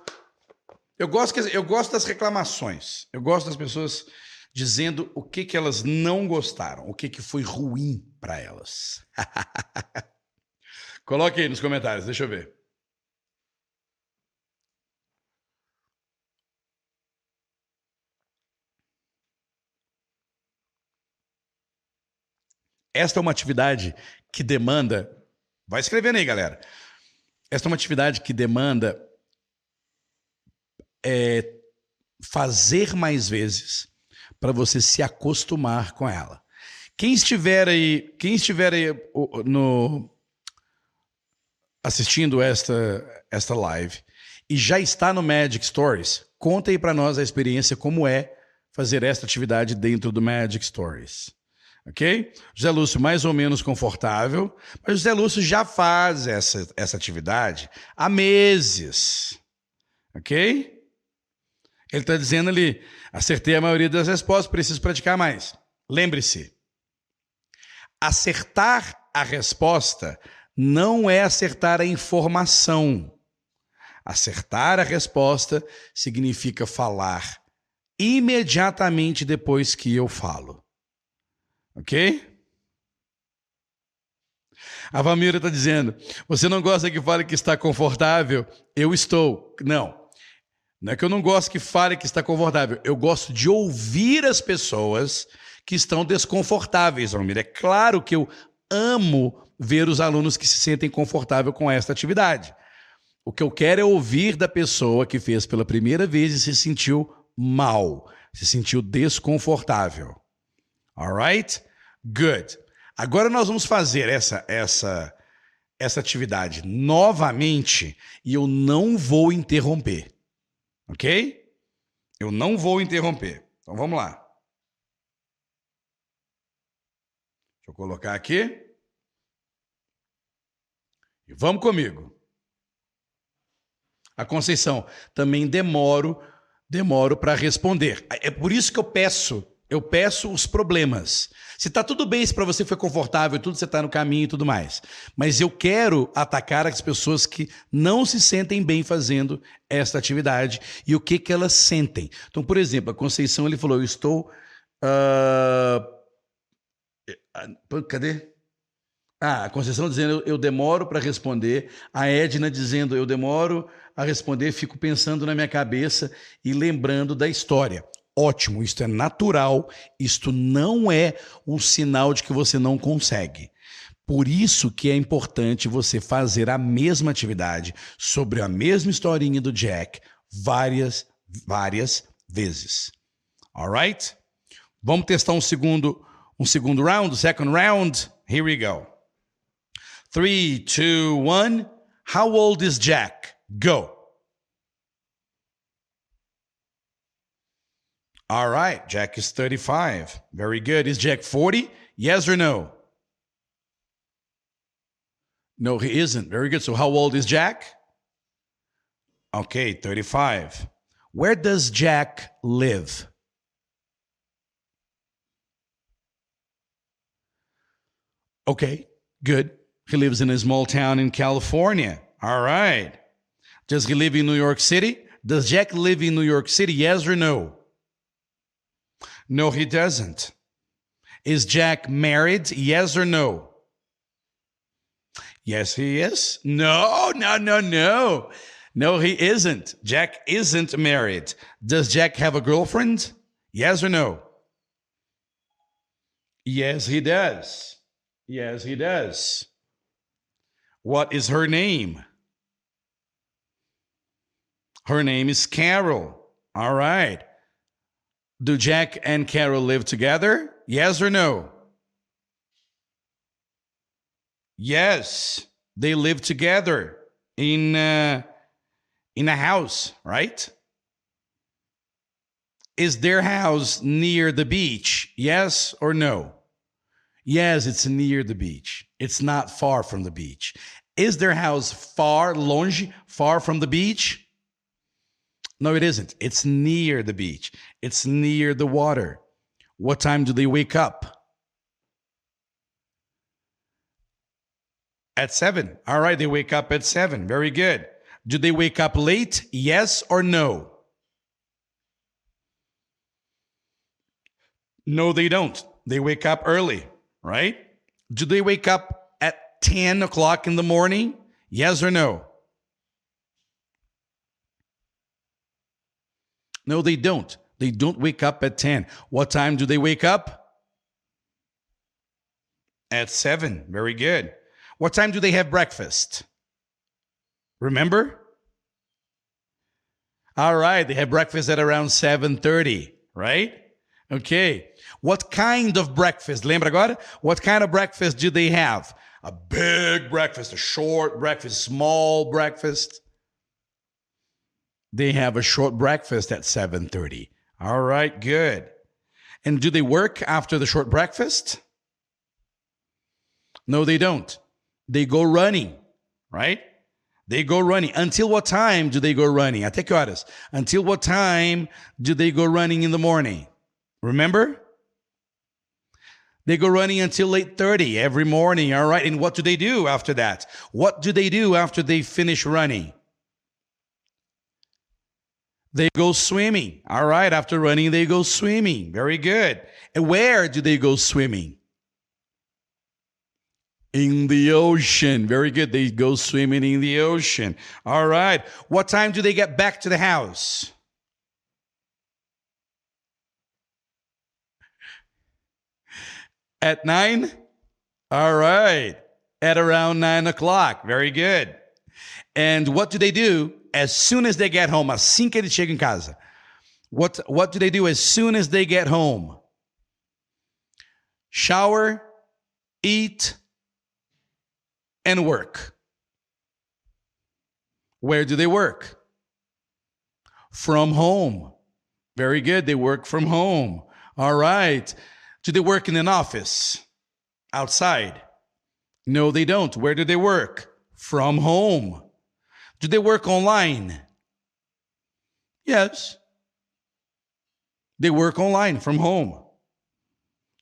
Eu gosto, eu gosto das reclamações. Eu gosto das pessoas dizendo o que, que elas não gostaram, o que, que foi ruim para elas. Coloque aí nos comentários, deixa eu ver. Esta é uma atividade que demanda Vai escrevendo aí, galera. Esta é uma atividade que demanda é, fazer mais vezes para você se acostumar com ela. Quem estiver aí, quem estiver aí no assistindo esta esta live e já está no Magic Stories, conta aí para nós a experiência como é fazer esta atividade dentro do Magic Stories ok? José Lúcio mais ou menos confortável, mas José Lúcio já faz essa, essa atividade há meses, ok? Ele está dizendo ali, acertei a maioria das respostas, preciso praticar mais. Lembre-se, acertar a resposta não é acertar a informação. Acertar a resposta significa falar imediatamente depois que eu falo. Ok? A Valmira está dizendo: você não gosta que fale que está confortável? Eu estou. Não. Não é que eu não gosto que fale que está confortável. Eu gosto de ouvir as pessoas que estão desconfortáveis, Valmira. É claro que eu amo ver os alunos que se sentem confortáveis com esta atividade. O que eu quero é ouvir da pessoa que fez pela primeira vez e se sentiu mal, se sentiu desconfortável. Alright? Good. Agora nós vamos fazer essa essa essa atividade novamente e eu não vou interromper. OK? Eu não vou interromper. Então vamos lá. Deixa eu colocar aqui. E vamos comigo. A Conceição, também demoro, demoro para responder. É por isso que eu peço eu peço os problemas. Se está tudo bem, se para você foi confortável, tudo você está no caminho e tudo mais. Mas eu quero atacar as pessoas que não se sentem bem fazendo esta atividade e o que, que elas sentem. Então, por exemplo, a Conceição ele falou: Eu estou. Uh... Cadê? Ah, a Conceição dizendo eu demoro para responder, a Edna dizendo eu demoro a responder, fico pensando na minha cabeça e lembrando da história ótimo, isto é natural, isto não é um sinal de que você não consegue. Por isso que é importante você fazer a mesma atividade sobre a mesma historinha do Jack várias, várias vezes. Alright? Vamos testar um segundo, um segundo round, second round. Here we go. Three, two, one. How old is Jack? Go. All right, Jack is 35. Very good. Is Jack 40? Yes or no? No, he isn't. Very good. So, how old is Jack? Okay, 35. Where does Jack live? Okay, good. He lives in a small town in California. All right. Does he live in New York City? Does Jack live in New York City? Yes or no? No, he doesn't. Is Jack married? Yes or no? Yes, he is. No, no, no, no. No, he isn't. Jack isn't married. Does Jack have a girlfriend? Yes or no? Yes, he does. Yes, he does. What is her name? Her name is Carol. All right. Do Jack and Carol live together? Yes or no? Yes, they live together in uh, in a house, right? Is their house near the beach? Yes or no? Yes, it's near the beach. It's not far from the beach. Is their house far, longe, far from the beach? No, it isn't. It's near the beach. It's near the water. What time do they wake up? At seven. All right, they wake up at seven. Very good. Do they wake up late? Yes or no? No, they don't. They wake up early, right? Do they wake up at 10 o'clock in the morning? Yes or no? No, they don't. They don't wake up at 10. What time do they wake up? At 7. Very good. What time do they have breakfast? Remember? All right, they have breakfast at around 7:30, right? Okay. What kind of breakfast? Lembra agora? What kind of breakfast do they have? A big breakfast, a short breakfast, small breakfast? They have a short breakfast at 7:30. All right, good. And do they work after the short breakfast? No, they don't. They go running, right? They go running. Until what time do they go running? Até? Until what time do they go running in the morning? Remember? They go running until 8:30 every morning, all right? And what do they do after that? What do they do after they finish running? They go swimming. All right, after running they go swimming. Very good. And where do they go swimming? In the ocean. Very good. They go swimming in the ocean. All right. What time do they get back to the house? At nine? All right. At around nine o'clock. Very good. And what do they do as soon as they get home? Assim que eles chegam em casa. What, what do they do as soon as they get home? Shower, eat, and work. Where do they work? From home. Very good. They work from home. All right. Do they work in an office? Outside? No, they don't. Where do they work? From home. Do they work online? Yes. They work online from home.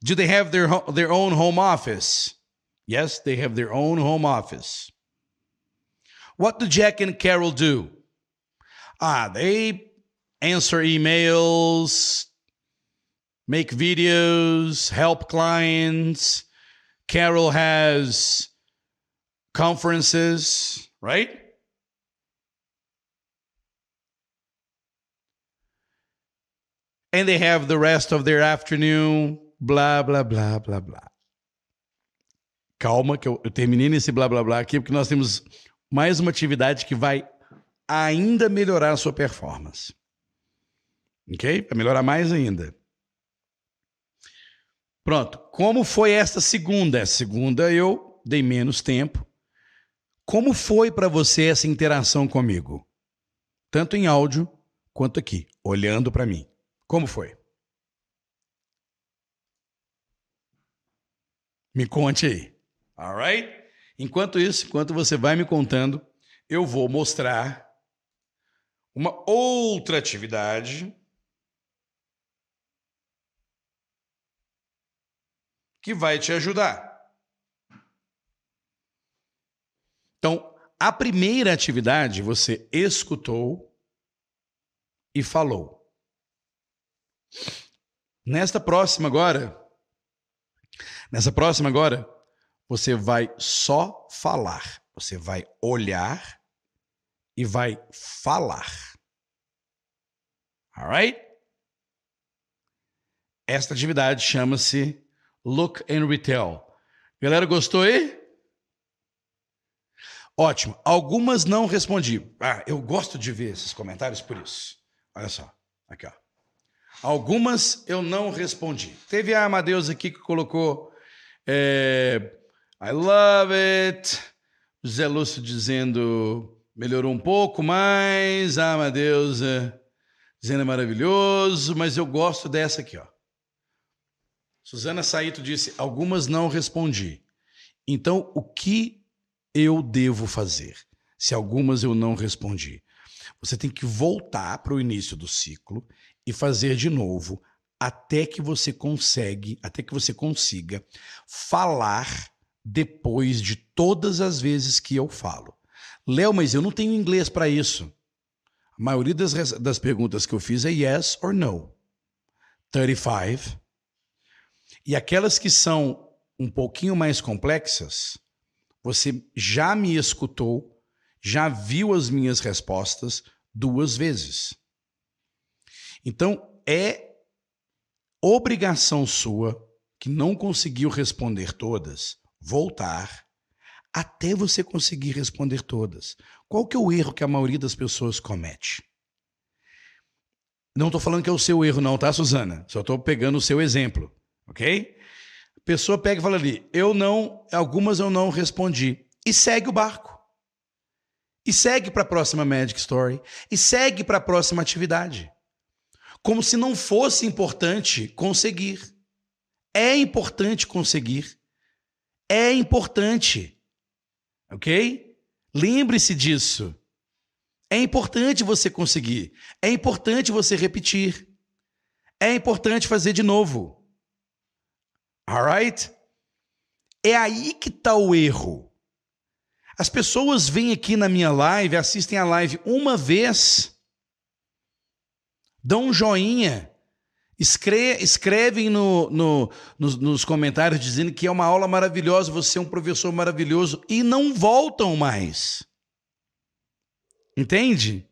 Do they have their, their own home office? Yes, they have their own home office. What do Jack and Carol do? Ah, they answer emails, make videos, help clients. Carol has conferences, right? And they have the rest of their afternoon, blah, blah, blah, blah, blah. Calma, que eu, eu terminei nesse blá blá blá aqui, porque nós temos mais uma atividade que vai ainda melhorar a sua performance. Ok? Vai melhorar mais ainda. Pronto. Como foi esta segunda? Segunda eu dei menos tempo. Como foi para você essa interação comigo? Tanto em áudio quanto aqui, olhando para mim. Como foi? Me conte aí. Alright? Enquanto isso, enquanto você vai me contando, eu vou mostrar uma outra atividade que vai te ajudar. Então, a primeira atividade você escutou e falou. Nesta próxima agora, nessa próxima agora, você vai só falar. Você vai olhar e vai falar. Alright? Esta atividade chama-se Look and Retell. Galera, gostou aí? Ótimo. Algumas não respondi. Ah, eu gosto de ver esses comentários por isso. Olha só. Aqui, ó. Algumas eu não respondi. Teve a Amadeus aqui que colocou é, I love it. José Lúcio dizendo melhorou um pouco mais. Ah, Amadeus é, dizendo é maravilhoso, mas eu gosto dessa aqui, ó. Suzana Saito disse: algumas não respondi. Então, o que eu devo fazer? Se algumas eu não respondi. Você tem que voltar para o início do ciclo e fazer de novo até que você consegue, até que você consiga falar depois de todas as vezes que eu falo. Léo, mas eu não tenho inglês para isso. A maioria das, das perguntas que eu fiz é yes or no. 35. E aquelas que são um pouquinho mais complexas, você já me escutou, já viu as minhas respostas duas vezes. Então, é obrigação sua, que não conseguiu responder todas, voltar até você conseguir responder todas. Qual que é o erro que a maioria das pessoas comete? Não estou falando que é o seu erro, não, tá, Suzana? Só estou pegando o seu exemplo, ok? A pessoa pega e fala ali, eu não, algumas eu não respondi. E segue o barco. E segue para a próxima Magic Story. E segue para a próxima atividade como se não fosse importante conseguir. É importante conseguir. É importante. Ok? Lembre-se disso. É importante você conseguir. É importante você repetir. É importante fazer de novo. Alright? É aí que está o erro. As pessoas vêm aqui na minha live, assistem a live uma vez Dão um joinha. Escre escrevem no, no, nos, nos comentários dizendo que é uma aula maravilhosa, você é um professor maravilhoso e não voltam mais. Entende?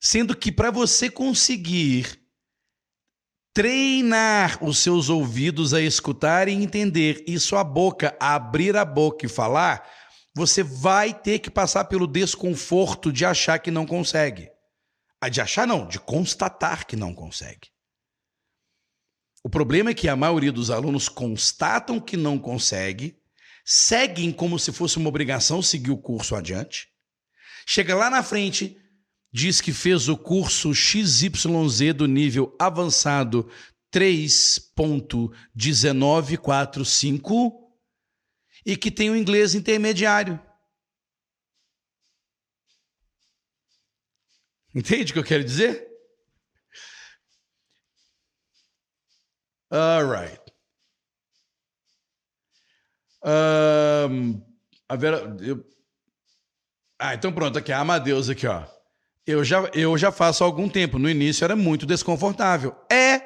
Sendo que para você conseguir treinar os seus ouvidos a escutar e entender e sua boca abrir a boca e falar, você vai ter que passar pelo desconforto de achar que não consegue. De achar não, de constatar que não consegue. O problema é que a maioria dos alunos constatam que não consegue, seguem como se fosse uma obrigação seguir o curso adiante, chega lá na frente, diz que fez o curso XYZ do nível avançado 3.1945 e que tem o inglês intermediário. Entende o que eu quero dizer? All right. Um, a Vera, eu... Ah, então pronto, aqui, a Amadeus aqui, ó. Eu já, eu já faço há algum tempo. No início era muito desconfortável. É.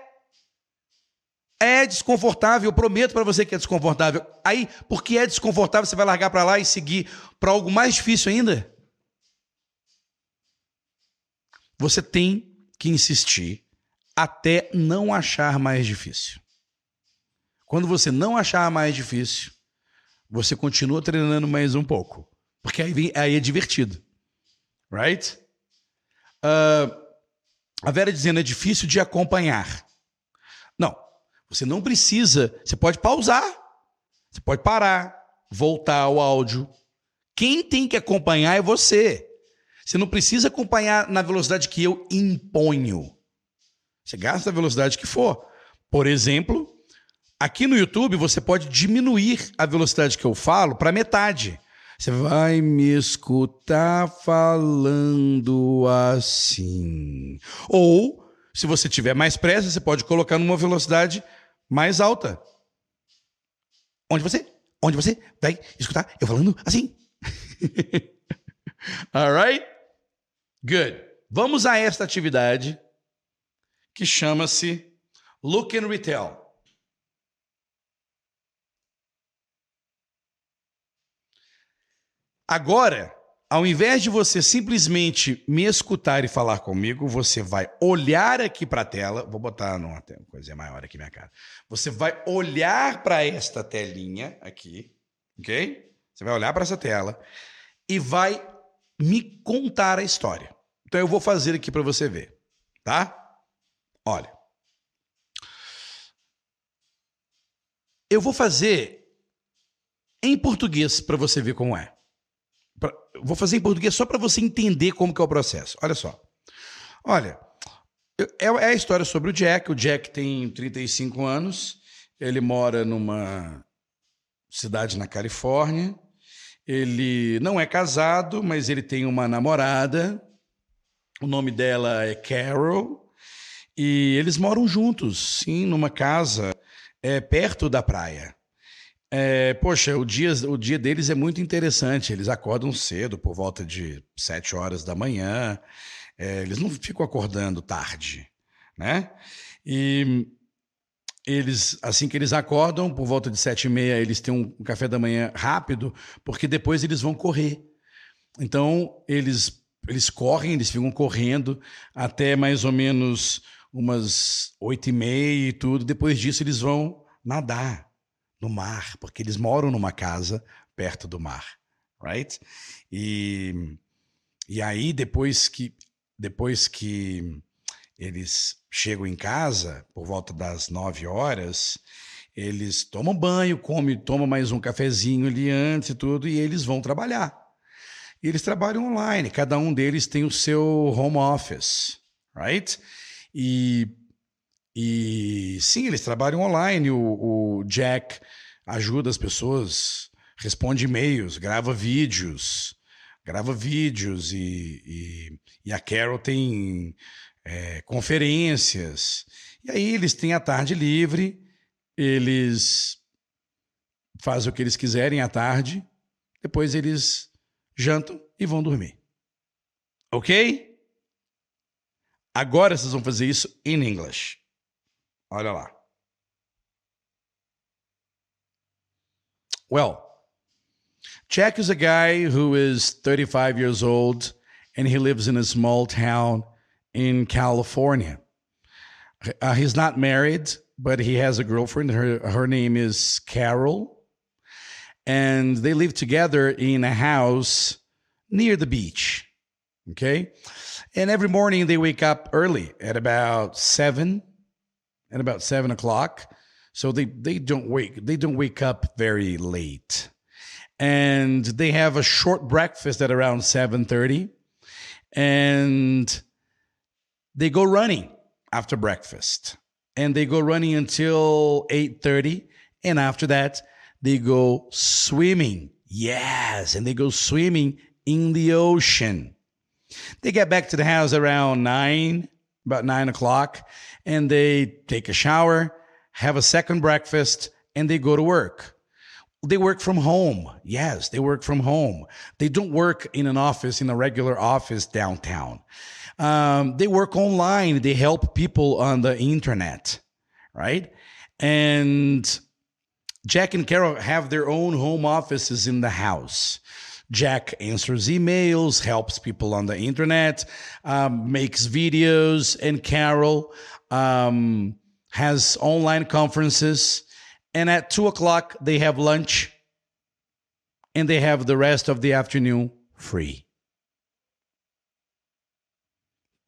É desconfortável, eu prometo para você que é desconfortável. Aí, porque é desconfortável, você vai largar para lá e seguir para algo mais difícil ainda? Você tem que insistir até não achar mais difícil. Quando você não achar mais difícil, você continua treinando mais um pouco. Porque aí, vem, aí é divertido. Right? Uh, a Vera dizendo é difícil de acompanhar. Não. Você não precisa. Você pode pausar. Você pode parar, voltar ao áudio. Quem tem que acompanhar é você. Você não precisa acompanhar na velocidade que eu imponho. Você gasta a velocidade que for. Por exemplo, aqui no YouTube você pode diminuir a velocidade que eu falo para metade. Você vai me escutar falando assim. Ou, se você tiver mais pressa, você pode colocar numa velocidade mais alta. Onde você? Onde você vai escutar eu falando assim? Alright? Good. Vamos a esta atividade que chama-se Look and Retell. Agora, ao invés de você simplesmente me escutar e falar comigo, você vai olhar aqui para a tela. Vou botar numa coisa maior aqui minha cara. Você vai olhar para esta telinha aqui, ok? Você vai olhar para essa tela e vai me contar a história. Então eu vou fazer aqui para você ver, tá? Olha. Eu vou fazer em português para você ver como é. Pra, vou fazer em português só para você entender como que é o processo. Olha só. Olha, é, é a história sobre o Jack. O Jack tem 35 anos. Ele mora numa cidade na Califórnia. Ele não é casado, mas ele tem uma namorada. O nome dela é Carol. E eles moram juntos, sim, numa casa é, perto da praia. É, poxa, o dia, o dia deles é muito interessante. Eles acordam cedo, por volta de sete horas da manhã. É, eles não ficam acordando tarde, né? E eles, assim que eles acordam, por volta de sete e meia, eles têm um café da manhã rápido, porque depois eles vão correr. Então, eles, eles correm, eles ficam correndo até mais ou menos umas oito e meia e tudo. Depois disso, eles vão nadar no mar, porque eles moram numa casa perto do mar, right? E, e aí, depois que, depois que eles chegam em casa, por volta das nove horas, eles tomam banho, comem, tomam mais um cafezinho ali antes e tudo, e eles vão trabalhar. E eles trabalham online, cada um deles tem o seu home office, right? E, e sim, eles trabalham online. O, o Jack ajuda as pessoas, responde e-mails, grava vídeos, grava vídeos e, e, e a Carol tem é, conferências. E aí eles têm a tarde livre, eles fazem o que eles quiserem à tarde, depois eles jantam e vão dormir. Ok? Agora vocês vão fazer isso em inglês. Olha lá. Well, Jack is a guy who is 35 years old and he lives in a small town in California. Uh, he's not married, but he has a girlfriend. Her, her name is Carol. And they live together in a house near the beach. Okay. And every morning they wake up early at about seven, at about seven o'clock. So they, they don't wake they don't wake up very late. And they have a short breakfast at around 7:30. And they go running after breakfast. And they go running until 8:30. And after that, they go swimming. Yes, and they go swimming in the ocean. They get back to the house around nine, about nine o'clock, and they take a shower, have a second breakfast, and they go to work. They work from home. Yes, they work from home. They don't work in an office, in a regular office downtown. Um, they work online. They help people on the internet, right? And Jack and Carol have their own home offices in the house. Jack answers emails, helps people on the internet, um, makes videos, and Carol um, has online conferences. And at two o'clock, they have lunch and they have the rest of the afternoon free.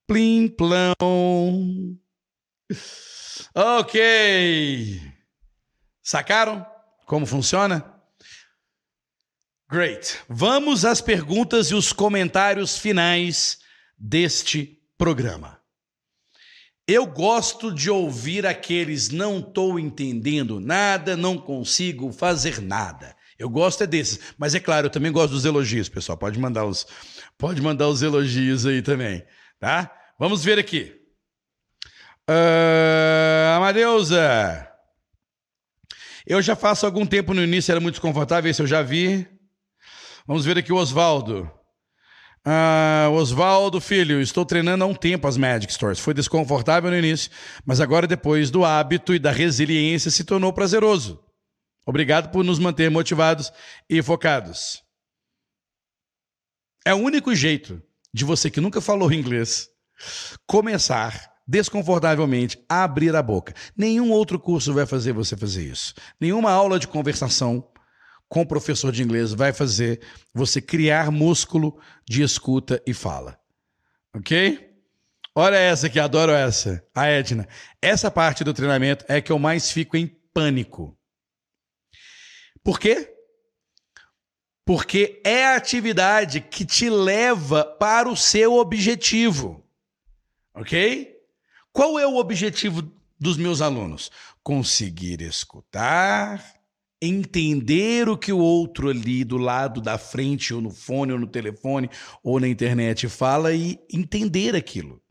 Plim plão. Ok. Sacaram como funciona? Great. Vamos às perguntas e os comentários finais deste programa. Eu gosto de ouvir aqueles não estou entendendo nada, não consigo fazer nada. Eu gosto é desses, mas é claro, eu também gosto dos elogios, pessoal. Pode mandar os, pode mandar os elogios aí também, tá? Vamos ver aqui. Uh, Amadeusa, eu já faço algum tempo no início, era muito desconfortável, esse eu já vi. Vamos ver aqui o Oswaldo. Ah, Oswaldo, filho, estou treinando há um tempo as Magic Stores. Foi desconfortável no início, mas agora, depois do hábito e da resiliência, se tornou prazeroso. Obrigado por nos manter motivados e focados. É o único jeito de você que nunca falou inglês começar desconfortavelmente a abrir a boca. Nenhum outro curso vai fazer você fazer isso. Nenhuma aula de conversação com o professor de inglês vai fazer você criar músculo de escuta e fala. Ok? Olha essa aqui, adoro essa. A Edna. Essa parte do treinamento é que eu mais fico em pânico. Por quê? Porque é a atividade que te leva para o seu objetivo. Ok? Qual é o objetivo dos meus alunos? Conseguir escutar, entender o que o outro ali do lado da frente, ou no fone, ou no telefone, ou na internet fala e entender aquilo.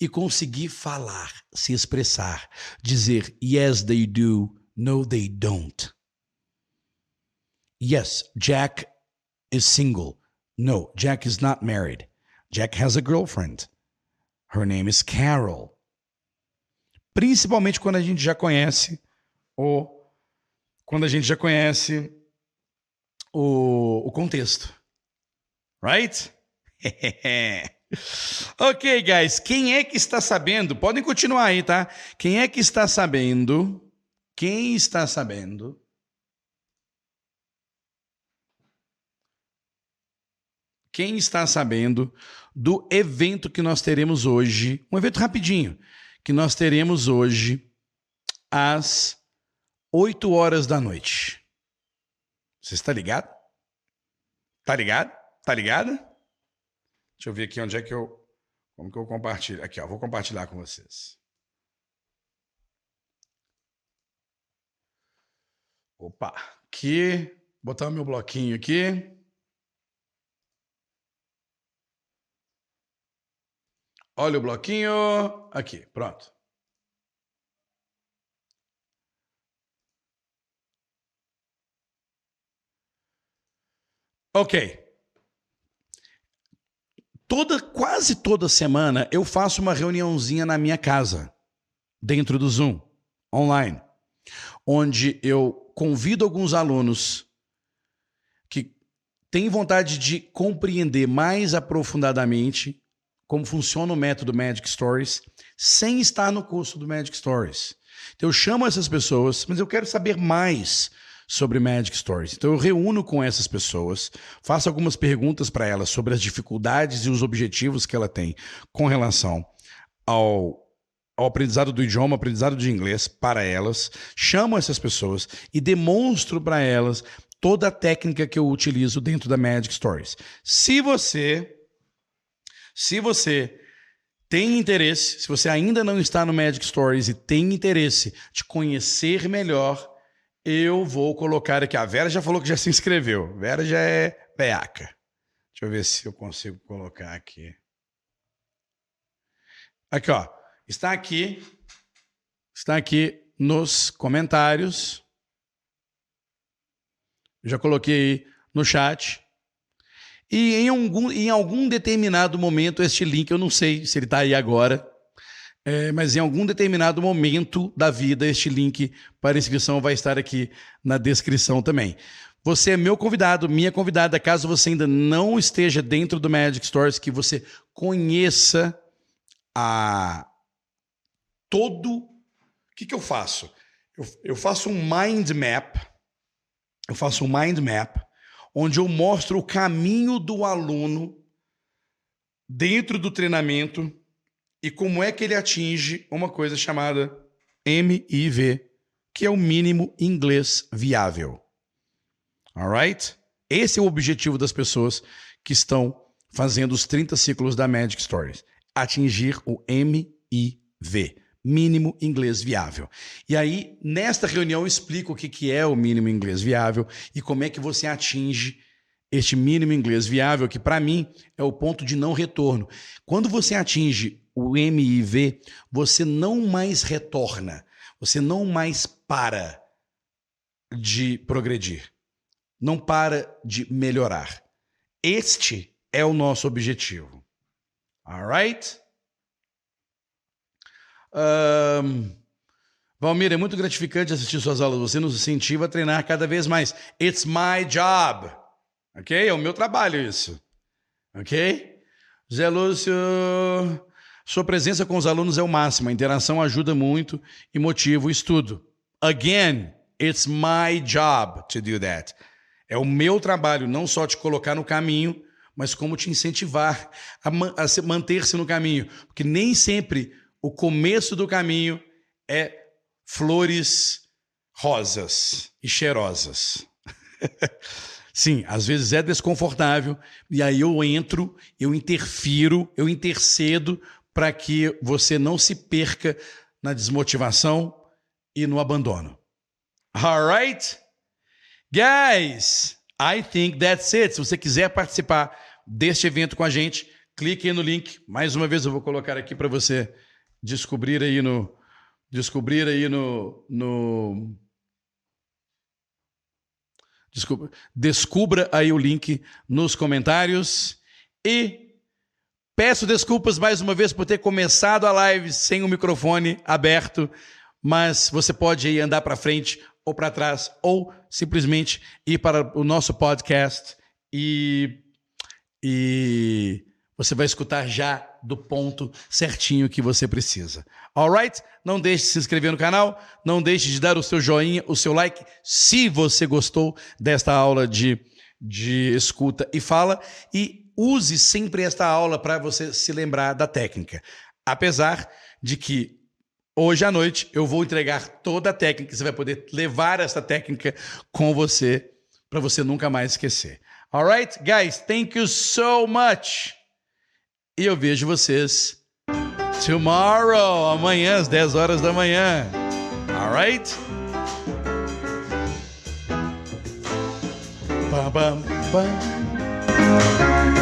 E conseguir falar, se expressar, dizer yes, they do, no, they don't. Yes, Jack is single. No, Jack is not married. Jack has a girlfriend. Her name is Carol. Principalmente quando a gente já conhece o quando a gente já conhece o, o contexto. Right? ok, guys. Quem é que está sabendo? Podem continuar aí, tá? Quem é que está sabendo? Quem está sabendo quem está sabendo do evento que nós teremos hoje, um evento rapidinho, que nós teremos hoje às 8 horas da noite. Você está ligado? Tá ligado? Tá ligada? Deixa eu ver aqui onde é que eu. Como que eu compartilho? Aqui, ó, vou compartilhar com vocês. Opa, aqui, botar o meu bloquinho aqui. Olha o bloquinho. Aqui, pronto. Ok. Toda, quase toda semana eu faço uma reuniãozinha na minha casa, dentro do Zoom, online, onde eu convido alguns alunos que têm vontade de compreender mais aprofundadamente como funciona o método Magic Stories sem estar no curso do Magic Stories. Então eu chamo essas pessoas, mas eu quero saber mais sobre Magic Stories. Então eu reúno com essas pessoas, faço algumas perguntas para elas sobre as dificuldades e os objetivos que ela tem com relação ao ao aprendizado do idioma, aprendizado de inglês para elas, chamo essas pessoas e demonstro para elas toda a técnica que eu utilizo dentro da Magic Stories. Se você se você tem interesse, se você ainda não está no Magic Stories e tem interesse de conhecer melhor, eu vou colocar aqui. A Vera já falou que já se inscreveu. Vera já é beaca. Deixa eu ver se eu consigo colocar aqui. Aqui, ó. Está aqui. Está aqui nos comentários. Já coloquei no chat. E em algum, em algum determinado momento, este link, eu não sei se ele está aí agora, é, mas em algum determinado momento da vida, este link para inscrição vai estar aqui na descrição também. Você é meu convidado, minha convidada, caso você ainda não esteja dentro do Magic Stories, que você conheça a todo. O que, que eu faço? Eu, eu faço um mind map. Eu faço um mind map onde eu mostro o caminho do aluno dentro do treinamento e como é que ele atinge uma coisa chamada MIV, que é o mínimo inglês viável. Alright? Esse é o objetivo das pessoas que estão fazendo os 30 ciclos da Magic Stories. Atingir o MIV mínimo inglês viável. E aí, nesta reunião, eu explico o que é o mínimo inglês viável e como é que você atinge este mínimo inglês viável, que para mim é o ponto de não retorno. Quando você atinge o MIV, você não mais retorna, você não mais para de progredir, não para de melhorar. Este é o nosso objetivo. Alright? Um, Valmir, é muito gratificante assistir suas aulas. Você nos incentiva a treinar cada vez mais. It's my job. Ok? É o meu trabalho isso. Ok? Zé Lúcio, sua presença com os alunos é o máximo. A interação ajuda muito e motiva o estudo. Again, it's my job to do that. É o meu trabalho não só te colocar no caminho, mas como te incentivar a, man a manter-se no caminho. Porque nem sempre o começo do caminho é flores rosas e cheirosas. Sim, às vezes é desconfortável, e aí eu entro, eu interfiro, eu intercedo para que você não se perca na desmotivação e no abandono. Alright? Guys, I think that's it. Se você quiser participar deste evento com a gente, clique aí no link. Mais uma vez eu vou colocar aqui para você descobrir aí no descobrir aí no, no Desculpa, descubra aí o link nos comentários e peço desculpas mais uma vez por ter começado a live sem o microfone aberto, mas você pode aí andar para frente ou para trás ou simplesmente ir para o nosso podcast e e você vai escutar já do ponto certinho que você precisa. Alright? Não deixe de se inscrever no canal, não deixe de dar o seu joinha, o seu like, se você gostou desta aula de, de escuta e fala, e use sempre esta aula para você se lembrar da técnica. Apesar de que hoje à noite eu vou entregar toda a técnica, você vai poder levar essa técnica com você para você nunca mais esquecer. Alright, guys, thank you so much. E eu vejo vocês tomorrow, amanhã às 10 horas da manhã. Alright? Bam, bam, bam.